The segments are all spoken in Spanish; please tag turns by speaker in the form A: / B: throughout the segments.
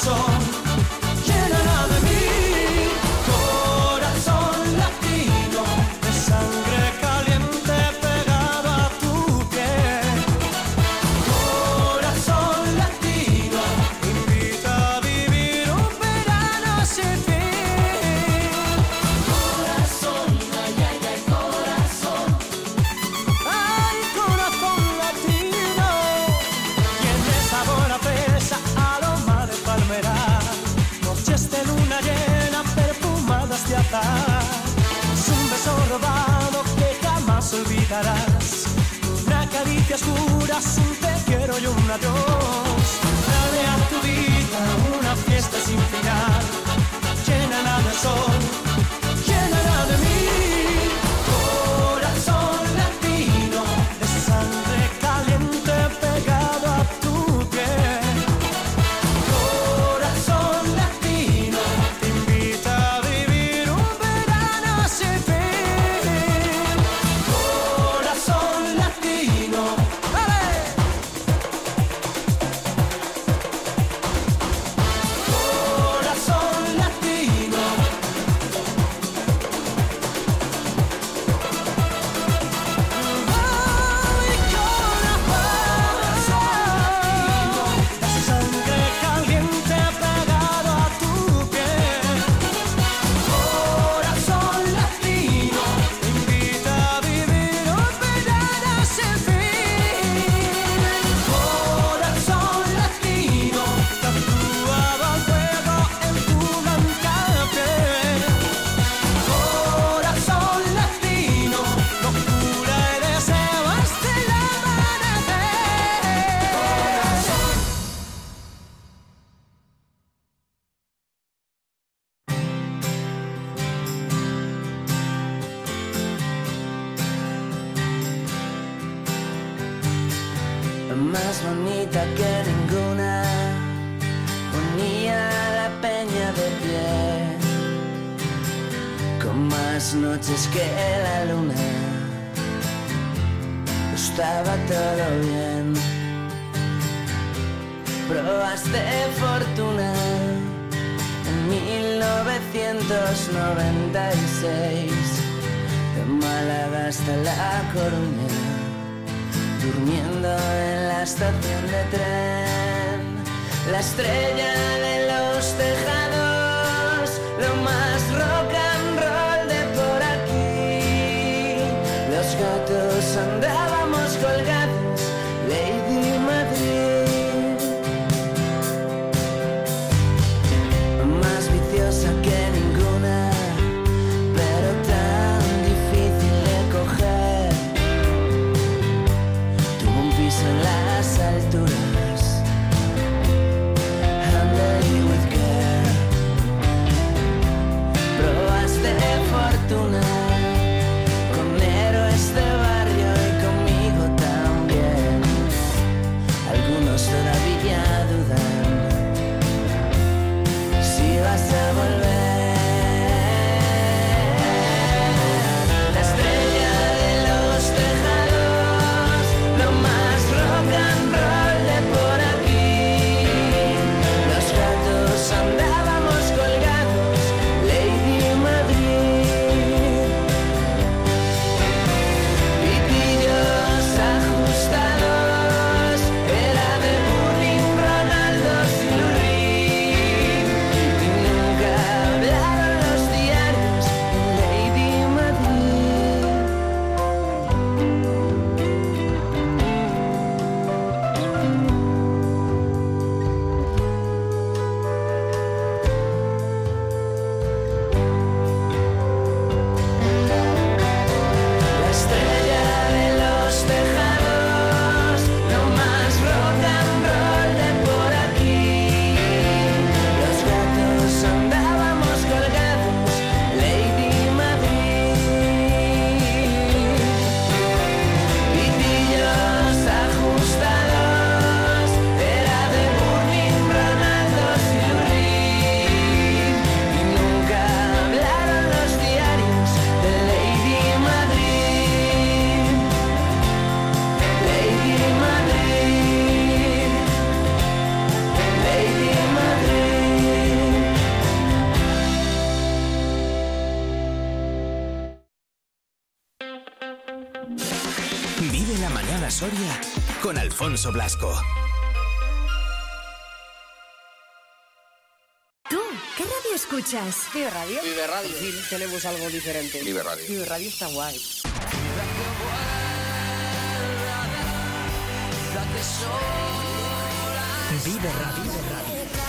A: 서 con héroes de barrio y conmigo también. Alfonso Blasco.
B: ¿Tú qué radio escuchas?
C: Vive Radio.
D: Vive Radio.
C: Sí, tenemos algo diferente.
D: Vive Radio.
C: Vive Radio está guay.
A: Vive Radio. Vive Radio.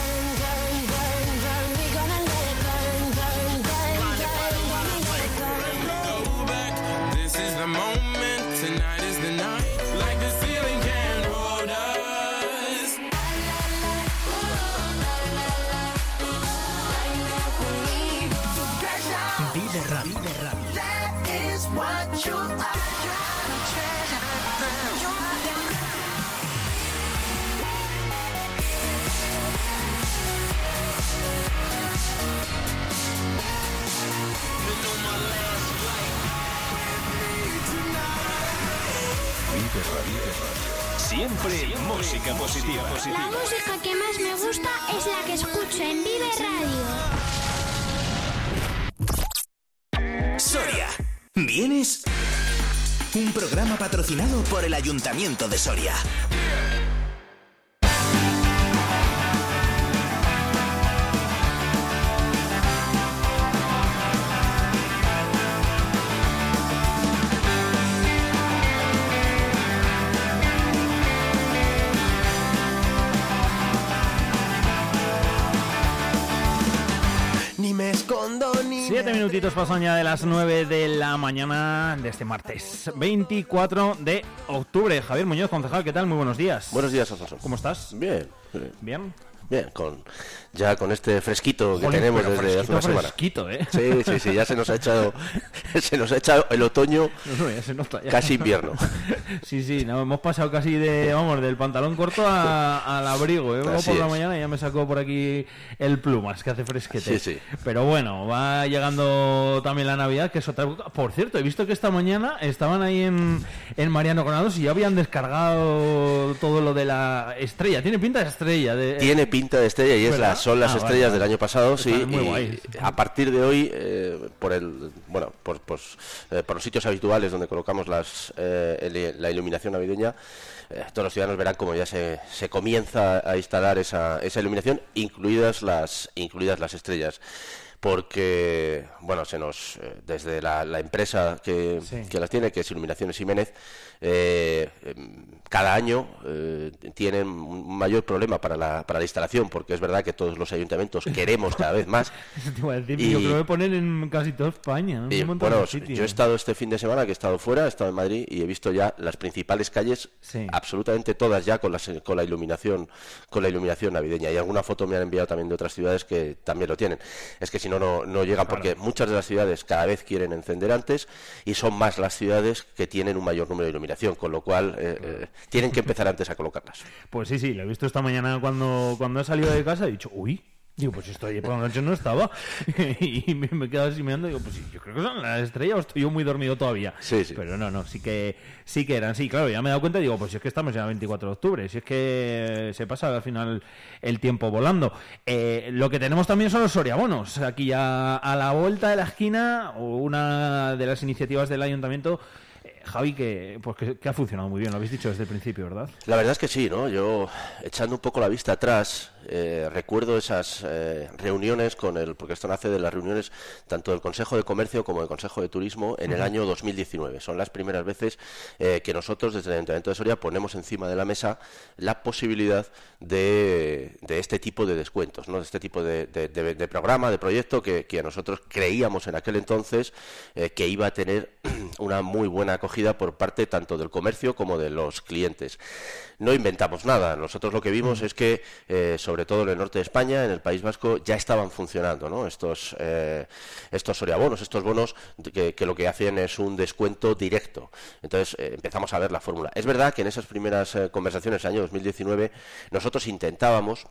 A: Siempre, música positiva.
E: La música que más me gusta es la que escucho en Vive Radio.
A: Soria. ¿Vienes? Un programa patrocinado por el Ayuntamiento de Soria.
F: Minutitos pasan ya de las 9 de la mañana de este martes 24 de octubre. Javier Muñoz, concejal, ¿qué tal? Muy buenos días.
G: Buenos días, Alfonso.
F: ¿Cómo estás?
G: Bien, ¿Bien?
F: bien,
G: con ya con este fresquito que tenemos desde hace
F: fresquito,
G: una semana.
F: fresquito, ¿eh?
G: Sí, sí, sí, ya se nos ha echado se nos ha echado el otoño
F: No, no, ya se nota ya.
G: casi invierno.
F: Sí, sí, no, hemos pasado casi de, vamos, del pantalón corto a- al abrigo. ¿eh? Por la
G: es.
F: mañana ya me sacó por aquí el plumas, que hace fresquete.
G: Sí, sí.
F: Pero bueno, va llegando también la Navidad, que es otra... Por cierto, he visto que esta mañana estaban ahí en, en Mariano Granados y ya habían descargado todo lo de la estrella. Tiene pinta de estrella. De,
G: Tiene pinta de estrella y es
F: ¿Verdad?
G: la, son las
F: Ah,
G: estrellas
F: vale.
G: del año pasado, sí. Y a partir de hoy, eh, por el, bueno, por, pues, eh, por los sitios habituales donde colocamos las, eh, el- la iluminación navideña, eh, todos los ciudadanos verán como ya se, se comienza a instalar esa, esa iluminación, incluidas las, incluidas las estrellas. Porque, bueno, se nos, desde la, la empresa que,
F: Sí.
G: que las tiene, que es Iluminaciones Jiménez, eh, cada año eh, tienen un mayor problema para la, para la instalación, porque es verdad que todos los ayuntamientos queremos cada vez más.
F: Decir,
G: Y-
F: yo creo que ponen en casi toda España.
G: bueno, yo he estado este fin de semana, que he estado fuera, he estado en Madrid y he visto ya las principales calles,
F: Sí.
G: absolutamente todas ya con la, se- con la iluminación, con la iluminación navideña. Y alguna foto me han enviado también de otras ciudades que también lo tienen. Es que si no, no, no llegan, porque muchas de las ciudades cada vez quieren encender antes y son más las ciudades que tienen un mayor número de iluminación, con lo cual eh, eh, tienen que empezar antes a colocarlas.
F: Pues sí, sí, lo he visto esta mañana cuando, cuando he salido de casa. He dicho, uy. Digo, pues esto ayer por la noche no estaba. y me, me he quedado así mirando. Digo, pues yo creo que son las estrellas o estoy yo muy dormido todavía.
G: Sí, sí.
F: Pero no, no, sí que, sí que eran. Sí, claro, ya me he dado cuenta. Digo, pues si es que estamos ya a 24 de octubre. Si es que se pasa al final el tiempo volando. Eh, lo que tenemos también son los soriabonos. Aquí ya a la vuelta de la esquina, una de las iniciativas del ayuntamiento. Javi, que, pues que ha funcionado muy bien, lo habéis dicho desde el principio, ¿verdad?
G: La verdad es que sí, ¿no? Yo, echando un poco la vista atrás, eh, recuerdo esas eh, reuniones con el, porque esto nace de las reuniones tanto del Consejo de Comercio como del Consejo de Turismo en el año 2019. Son las primeras veces eh, que nosotros desde el Ayuntamiento de Soria ponemos encima de la mesa la posibilidad de, de este tipo de descuentos, ¿no? De este tipo de, de- de- de programa, de proyecto que, que nosotros creíamos en aquel entonces que iba a tener una muy buena acogida por parte tanto del comercio como de los clientes. No inventamos nada, nosotros lo que vimos es que, eh, sobre todo en el norte de España, en el País Vasco, ya estaban funcionando ¿no? estos, eh, estos soriabonos, estos bonos que, lo que hacen es un descuento directo. Entonces eh, empezamos a ver la fórmula. Es verdad que en esas primeras eh, conversaciones, el año 2019, nosotros intentábamos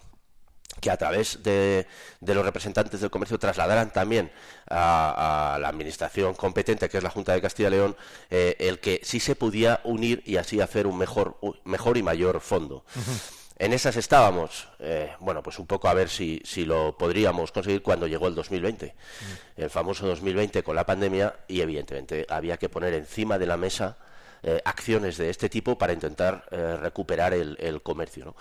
G: que a través de, de los representantes del comercio trasladaran también a, la administración competente, que es la Junta de Castilla y León, eh, el que sí se podía unir y así hacer un mejor, mejor y mayor fondo. En esas estábamos, eh, bueno, pues un poco a ver si, si lo podríamos conseguir cuando llegó el 2020, el famoso 2020 con la pandemia, y evidentemente había que poner encima de la mesa eh, acciones de este tipo para intentar eh, recuperar el, el comercio. ¿no?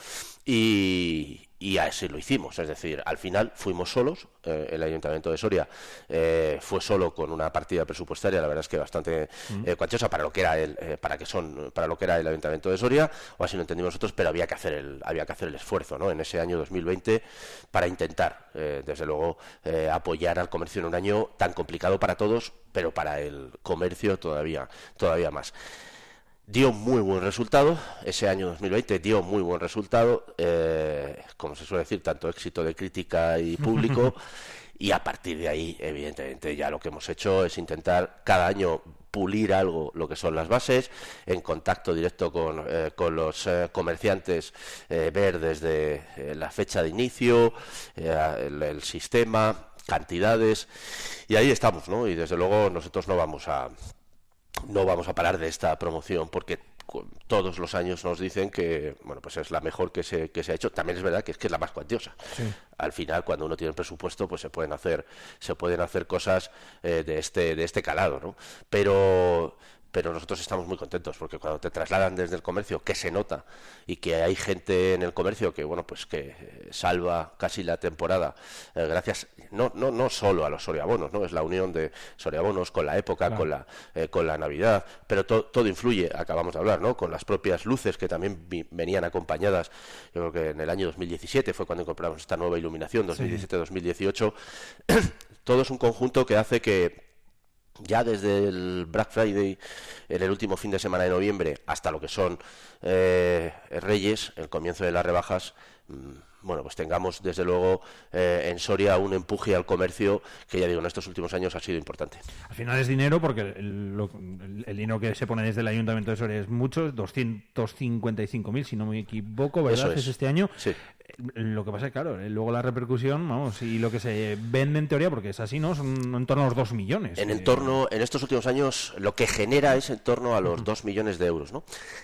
G: Y, y así lo hicimos, es decir, al final fuimos solos, eh, el Ayuntamiento de Soria eh, fue solo con una partida presupuestaria, la verdad es que bastante eh, cuantiosa para lo que era el, eh, para que son, para lo que era el Ayuntamiento de Soria, o así lo entendimos nosotros, pero había que hacer el, había que hacer el esfuerzo, ¿no? En ese año 2020 para intentar, eh, desde luego, eh, apoyar al comercio en un año tan complicado para todos, pero para el comercio todavía, todavía más dio muy buen resultado, ese año 2020 dio muy buen resultado, eh, como se suele decir, tanto éxito de crítica y público, y a partir de ahí, evidentemente, ya lo que hemos hecho es intentar cada año pulir algo lo que son las bases, en contacto directo con, eh, con los eh, comerciantes, eh, ver desde eh, la fecha de inicio, el, el sistema, cantidades, y ahí estamos, ¿no? Y desde luego nosotros no vamos a no vamos a parar de esta promoción porque todos los años nos dicen que bueno pues es la mejor que se, que se ha hecho. También es verdad que es que es la más cuantiosa. Al final cuando uno tiene presupuesto pues se pueden hacer se pueden hacer cosas eh, de este de este calado ¿no? pero pero nosotros estamos muy contentos porque cuando te trasladan desde el comercio que se nota y que hay gente en el comercio que bueno pues que eh, salva casi la temporada eh, gracias no no no solo a los soriabonos no es la unión de soriabonos con la época con la eh, con la navidad pero to- todo influye acabamos de hablar no con las propias luces que también vi- venían acompañadas yo creo que en el año 2017 fue cuando incorporamos esta nueva iluminación 2017 2018 todo es un conjunto que hace que ya desde el Black Friday en el último fin de semana de noviembre hasta lo que son eh, Reyes, el comienzo de las rebajas, mm, bueno, pues tengamos desde luego eh, en Soria un empuje al comercio que ya digo en estos últimos años ha sido importante.
F: Al final es dinero, porque el, lo- el- el dinero que se pone desde el Ayuntamiento de Soria es mucho, 255.000, si no me equivoco, ¿verdad?
G: Eso es.
F: este año.
G: Sí.
F: Lo que pasa es, claro, eh, luego la repercusión, vamos, y lo que se vende en teoría, porque es así, ¿no? Son en torno a los 2 millones.
G: En
F: Eh,
G: en torno, en estos últimos años, lo que genera es en torno a los 2 millones de euros. ¿no?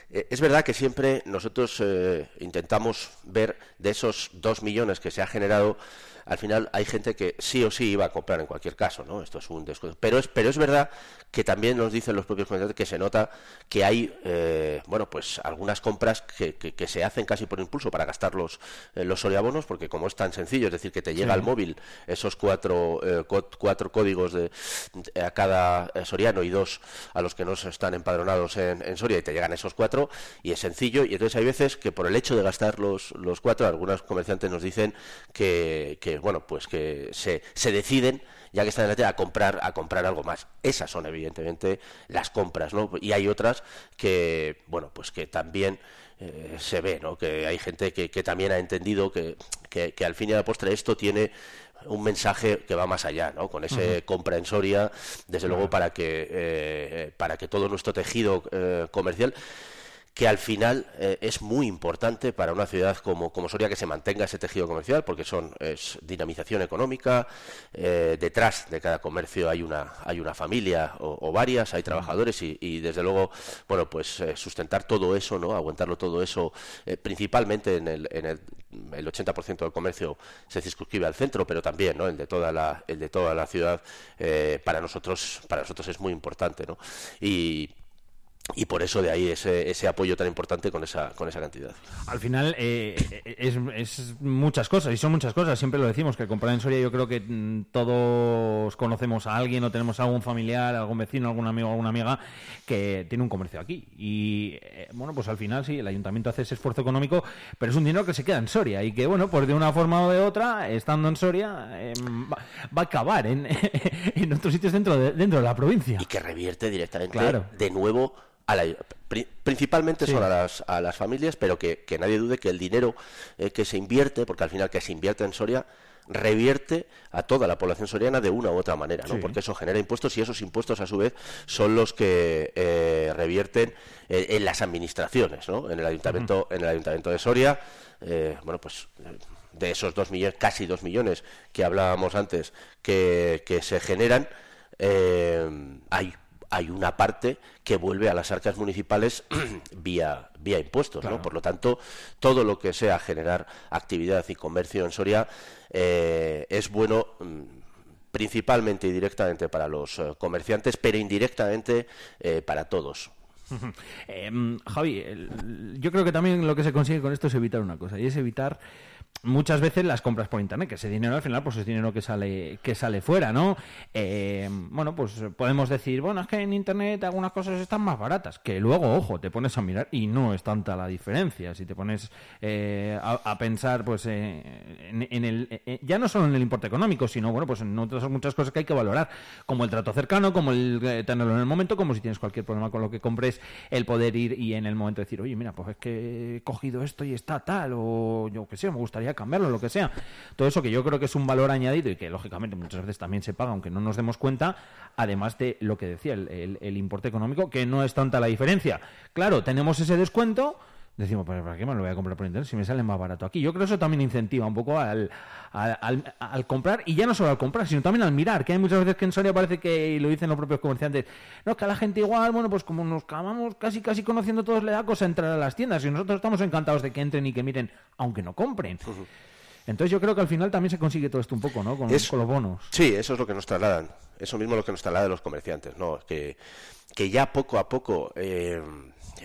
G: Eh, es verdad que siempre nosotros eh, intentamos ver de esos 2 millones que se ha generado, al final hay gente que sí o sí iba a comprar en cualquier caso, ¿no? Esto es un descuento. Pero es, pero es verdad que también nos dicen los propios comerciantes que se nota que hay, eh, bueno, pues algunas compras que, que- que se hacen casi por impulso para gastar los, eh, los porque como es tan sencillo, es decir, que te llega al móvil esos cuatro, eh, cuatro códigos de, de- a cada eh, soriano y dos a los que no están empadronados en, en Soria y te llegan esos cuatro y es sencillo y entonces hay veces que por el hecho de gastar los, los cuatro, algunos comerciantes nos dicen que, que, bueno, pues que se, se deciden ya que están en la tele, a comprar a comprar algo más. Esas son evidentemente las compras, ¿no? Y hay otras que, bueno, pues que también eh, se ve, ¿no? Que hay gente que, que también ha entendido que, que, que al fin y al postre esto tiene un mensaje que va más allá, ¿no? Con ese compra en Soria, desde luego para que eh, para que todo nuestro tejido eh, comercial que al final eh, es muy importante para una ciudad como, como Soria que se mantenga ese tejido comercial, porque son es dinamización económica, eh, detrás de cada comercio hay una, hay una familia o, varias, hay trabajadores y, desde luego, bueno, pues eh, sustentar todo eso, ¿no? aguantarlo todo eso, principalmente en el, en el, el 80% del comercio se circunscribe al centro, pero también ¿no? el de toda la, el de toda la ciudad, para nosotros, para nosotros es muy importante, ¿no? Y y por eso de ahí ese, ese apoyo tan importante con esa, con esa cantidad.
F: Al final eh, es, es muchas cosas, y son muchas cosas, siempre lo decimos, que comprar en Soria yo creo que mm, todos conocemos a alguien o tenemos a algún familiar, algún vecino, algún amigo, alguna amiga que tiene un comercio aquí. Y eh, bueno, pues al final sí, el ayuntamiento hace ese esfuerzo económico, pero es un dinero que se queda en Soria y que bueno, pues de una forma o de otra, estando en Soria, eh, va, va, a acabar en, en otros sitios dentro de, dentro de la provincia.
G: Y que revierte directamente
F: Claro.
G: de nuevo a la, pri- principalmente
F: Sí.
G: son a las, a las familias, pero que, que nadie dude que el dinero eh, que se invierte, porque al final que se invierte en Soria, revierte a toda la población soriana de una u otra manera, ¿no?
F: Sí.
G: Porque eso genera impuestos y esos impuestos a su vez son los que eh, revierten eh, en las administraciones, ¿no? En el ayuntamiento, en el ayuntamiento de Soria, eh, bueno, pues de esos dos millones, casi dos millones que hablábamos antes, que, que se generan, eh, hay hay una parte que vuelve a las arcas municipales vía vía impuestos, ¿no? Por lo tanto, todo lo que sea generar actividad y comercio en Soria eh, es bueno mm, principalmente y directamente para los eh, comerciantes, pero indirectamente eh, para todos.
F: Eh, Javi, el- yo creo que también lo que se consigue con esto es evitar una cosa, y es evitar muchas veces las compras por internet, que ese dinero al final pues es dinero que sale que sale fuera, ¿no? Eh, bueno, pues podemos decir, bueno, es que en internet algunas cosas están más baratas, que luego, ojo, te pones a mirar y no es tanta la diferencia, si te pones eh, a, pensar pues eh, en, el eh, ya no solo en el importe económico, sino bueno, pues en otras muchas cosas que hay que valorar, como el trato cercano, como el eh, tenerlo en el momento, como si tienes cualquier problema con lo que compres, el poder ir y en el momento decir, oye, mira, pues es que he cogido esto y está tal, o yo qué sé, me gustaría cambiarlo, lo que sea. Todo eso que yo creo que es un valor añadido y que lógicamente muchas veces también se paga, aunque no nos demos cuenta, además de lo que decía, el- el importe económico, que no es tanta la diferencia. Claro, tenemos ese descuento. Decimos, pues ¿para qué me lo voy a comprar por internet si me sale más barato aquí? Yo creo que eso también incentiva un poco al, al, al- al comprar, y ya no solo al comprar, sino también al mirar, que hay muchas veces que en Soria parece que, y lo dicen los propios comerciantes, no, es que a la gente igual, bueno, pues como nos acabamos casi casi conociendo todos, le da cosa entrar a las tiendas, y nosotros estamos encantados de que entren y que miren, aunque no compren. Entonces yo creo que al final también se consigue todo esto un poco, ¿no? Con,
G: Es-
F: con los bonos.
G: Sí, eso es lo que nos trasladan. Eso mismo es lo que nos trasladan los comerciantes, ¿no? Que, que ya poco a poco, eh,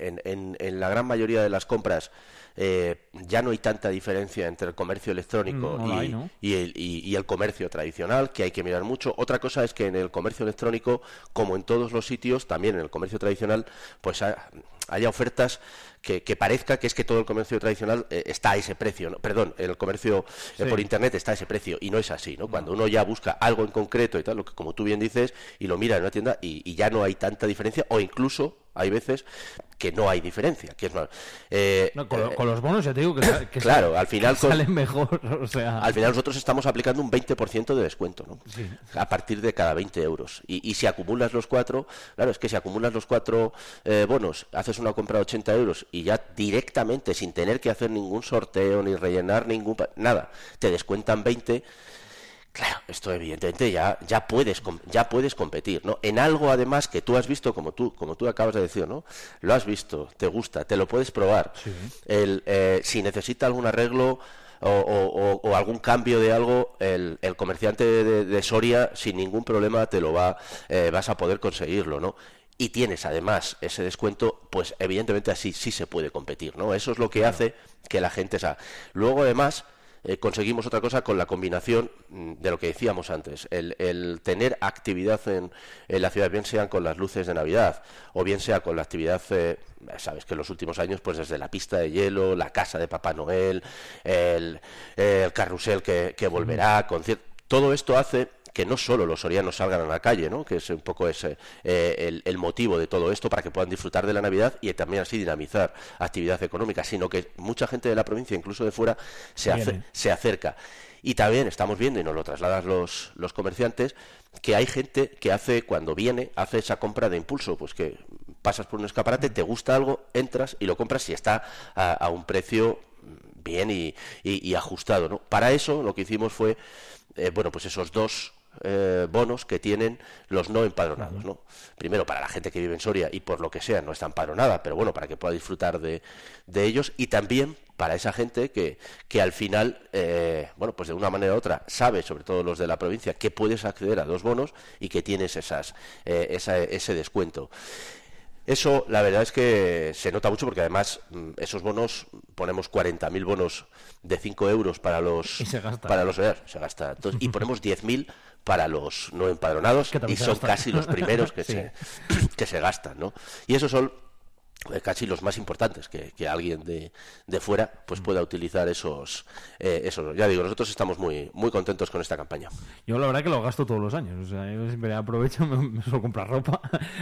G: en, en- en la gran mayoría de las compras, eh, ya no hay tanta diferencia entre el comercio electrónico
F: Mm, no
G: y,
F: hay, ¿no?
G: y el, y- y el comercio tradicional, que hay que mirar mucho. Otra cosa es que en el comercio electrónico, como en todos los sitios, también en el comercio tradicional, pues ha- haya ofertas que, que parezca que es que todo el comercio tradicional eh, está a ese precio. ¿no? Perdón, el comercio eh,
F: Sí.
G: por internet está a ese precio y no es así. ¿no? Cuando uno ya busca algo en concreto y tal, lo que como tú bien dices, y lo mira en una tienda y, y ya no hay tanta diferencia, o incluso hay veces que no hay diferencia. Que es más, eh,
F: No, con, lo-
G: eh,
F: con los bonos ya te digo que,
G: claro,
F: sale-
G: al final
F: que salen mejor, o sea...
G: al final nosotros estamos aplicando un 20% de descuento, ¿no? A partir de cada 20 euros. Y, y si acumulas los cuatro, claro, es que si acumulas los cuatro eh, bonos, haces una compra de 80 euros y ya directamente, sin tener que hacer ningún sorteo ni rellenar ningún... nada, te descuentan 20... Claro, esto evidentemente ya, ya puedes ya puedes competir, ¿no? En algo además que tú has visto, como tú, como tú acabas de decir, ¿no? Lo has visto, te gusta, te lo puedes probar. El, eh, si necesita algún arreglo o, o- o- o algún cambio de algo, el, el comerciante de, de Soria sin ningún problema te lo va, eh, vas a poder conseguirlo, ¿no? Y tienes además ese descuento, pues evidentemente así sí se puede competir, ¿no? Eso es lo que hace que la gente sa. Luego además eh, conseguimos otra cosa con la combinación mm, de lo que decíamos antes, el, el tener actividad en, en la ciudad, bien sean con las luces de Navidad o bien sea con la actividad, eh, sabes que en los últimos años, pues desde la pista de hielo, la casa de Papá Noel, el, el carrusel que, que volverá, concierto, todo esto hace que no solo los sorianos salgan a la calle, ¿no? que es un poco ese, eh, el, el motivo de todo esto para que puedan disfrutar de la Navidad y también así dinamizar actividad económica, sino que mucha gente de la provincia, incluso de fuera, se, ace- se acerca. Y también estamos viendo, y nos lo trasladan los, los comerciantes, que hay gente que hace, cuando viene, hace esa compra de impulso, pues que pasas por un escaparate, te gusta algo, entras y lo compras y está a, a un precio bien y, y- y ajustado. ¿no? Para eso lo que hicimos fue, eh, bueno, pues esos dos eh, bonos que tienen los no empadronados, ¿no? Primero para la gente que vive en Soria y por lo que sea no está empadronada, pero bueno, para que pueda disfrutar de, de ellos y también para esa gente que, que al final, eh, bueno, pues de una manera u otra sabe, sobre todo los de la provincia, que puedes acceder a dos bonos y que tienes esas, eh, esa- ese descuento. Eso, la verdad es que se nota mucho porque además mm, esos bonos, ponemos 40.000 bonos de 5 euros para los
F: Y se gasta.
G: para los se gasta. Entonces, y ponemos 10.000 para los no empadronados y son casi los primeros que,
F: Sí.
G: se, que se gastan, ¿no? Y esos son casi los más importantes que, que alguien de, de fuera pues pueda utilizar esos eh, esos ya digo nosotros estamos muy muy contentos con esta campaña
F: Yo la verdad que lo gasto todos los años. O sea, yo siempre aprovecho, me, me suelo comprar ropa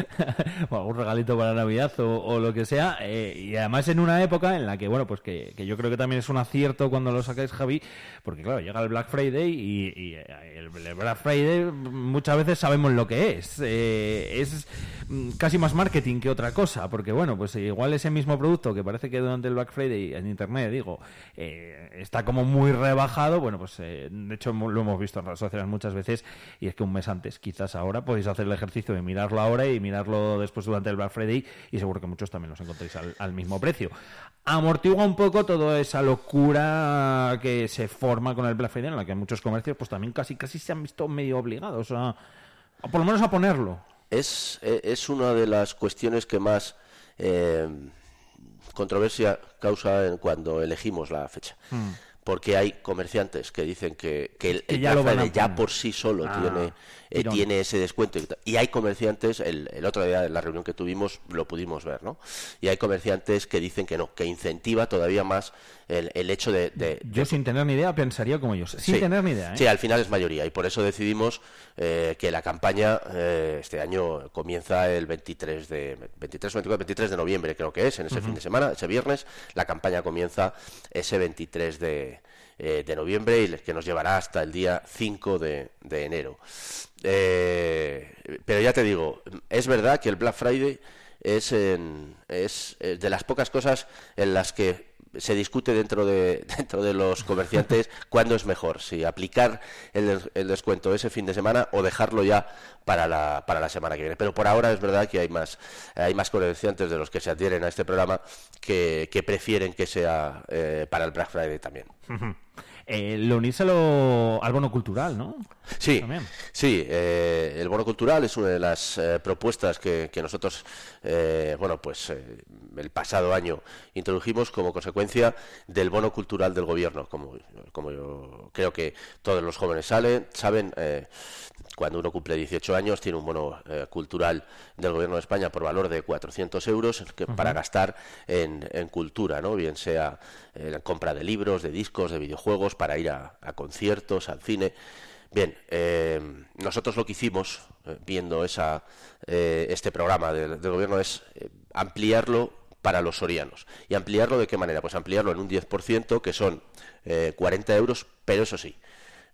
F: o algún regalito para Navidad o, o lo que sea. eh, y además en una época en la que, bueno, pues que, que yo creo que también es un acierto cuando lo sacáis, Javi, porque claro, llega el Black Friday y, y, eh, el, el Black Friday muchas veces sabemos lo que es. Eh, es mm, casi más marketing que otra cosa, porque bueno, pues igual ese mismo producto que parece que durante el Black Friday en Internet, digo, eh, está como muy rebajado, bueno, pues eh, de hecho lo hemos visto en redes sociales muchas veces y es que un mes antes, quizás ahora, podéis hacer el ejercicio de mirarlo ahora y mirarlo después durante el Black Friday y seguro que muchos también los encontréis al, mismo precio. Amortigua un poco toda esa locura que se forma con el Black Friday en la que muchos comercios pues también casi casi se han visto medio obligados a, a por lo menos a ponerlo.
G: es, eh, es una de las cuestiones que más eh, controversia causa en cuando elegimos la fecha. Porque hay comerciantes que dicen que, que el,
F: Que
G: el
F: ya lo
G: por sí solo
F: Ah,
G: tiene, eh, tiene ese descuento. y hay comerciantes, el, el otro día en la reunión que tuvimos lo pudimos ver, ¿no? Y hay comerciantes que dicen que no, que incentiva todavía más el, el hecho de, de-
F: Yo sin tener ni idea pensaría como ellos. Sin
G: Sí.
F: tener ni idea, ¿eh?
G: Sí, al final es mayoría y por eso decidimos eh, que la campaña eh, este año comienza el 23 de 23, 24, 23 de noviembre creo que es, en ese fin de semana, ese viernes, la campaña comienza ese 23 de, eh, de noviembre y que nos llevará hasta el día 5 de, de enero. Eh, pero ya te digo, es verdad que el Black Friday es, en- es eh, de las pocas cosas en las que se discute dentro de, dentro de los comerciantes cuándo es mejor, si aplicar el, el descuento ese fin de semana o dejarlo ya para la, para la semana que viene. Pero por ahora es verdad que hay más, hay más comerciantes de los que se adhieren a este programa que, que prefieren que sea eh, para el Black Friday también.
F: Lo unírselo al bono cultural, ¿no?
G: Sí,
F: También.
G: sí. eh, el bono cultural es una de las eh, propuestas que, que nosotros, eh, bueno, pues eh, el pasado año introdujimos como consecuencia del bono cultural del gobierno. Como, como yo creo que todos los jóvenes salen, saben, eh, cuando uno cumple 18 años tiene un bono eh, cultural del gobierno de España por valor de 400 euros que, para gastar en, en cultura, ¿no? Bien sea eh, la compra de libros, de discos, de videojuegos, para ir a, a conciertos, al cine. Bien, eh, nosotros lo que hicimos, eh, viendo esa, eh, este programa del, del gobierno, es eh, ampliarlo para los sorianos. ¿Y ampliarlo de qué manera? Pues ampliarlo en un 10%, que son eh, 40 euros, pero eso sí,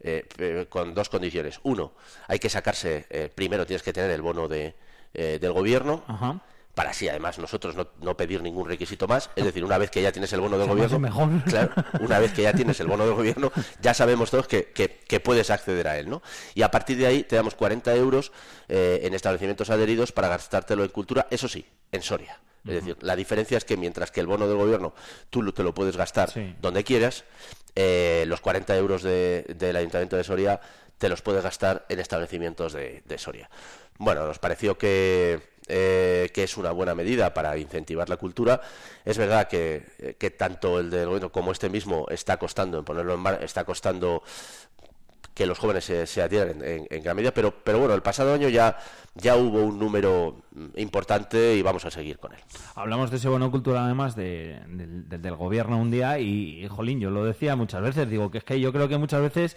G: eh, eh, con dos condiciones. Uno, hay que sacarse, eh, primero tienes que tener el bono de, eh, del gobierno,
F: Ajá.
G: para así además nosotros no, no pedir ningún requisito más. Es decir, una vez que ya tienes el bono del gobierno,
F: mejor.
G: claro, una vez que ya tienes el bono del gobierno, ya sabemos todos que, que- que puedes acceder a él, ¿no? Y a partir de ahí te damos 40 euros eh, en establecimientos adheridos para gastártelo en cultura, eso sí, en Soria. Es decir, la diferencia es que mientras que el bono del gobierno tú te lo puedes gastar
F: Sí.
G: donde quieras, eh, los 40 euros de- del Ayuntamiento de Soria te los puedes gastar en establecimientos de, de Soria. Bueno, nos pareció que, eh, que es una buena medida para incentivar la cultura. Es verdad que, eh, tanto el del gobierno como este mismo está costando en ponerlo en mar- está costando que los jóvenes se, se adhieran en, gran medida, pero, pero bueno, el pasado año ya, ya hubo un número importante y vamos a seguir con él.
F: Hablamos de ese bono cultural además de- del, del- gobierno un día y, jolín, yo lo decía muchas veces, digo que es que yo creo que muchas veces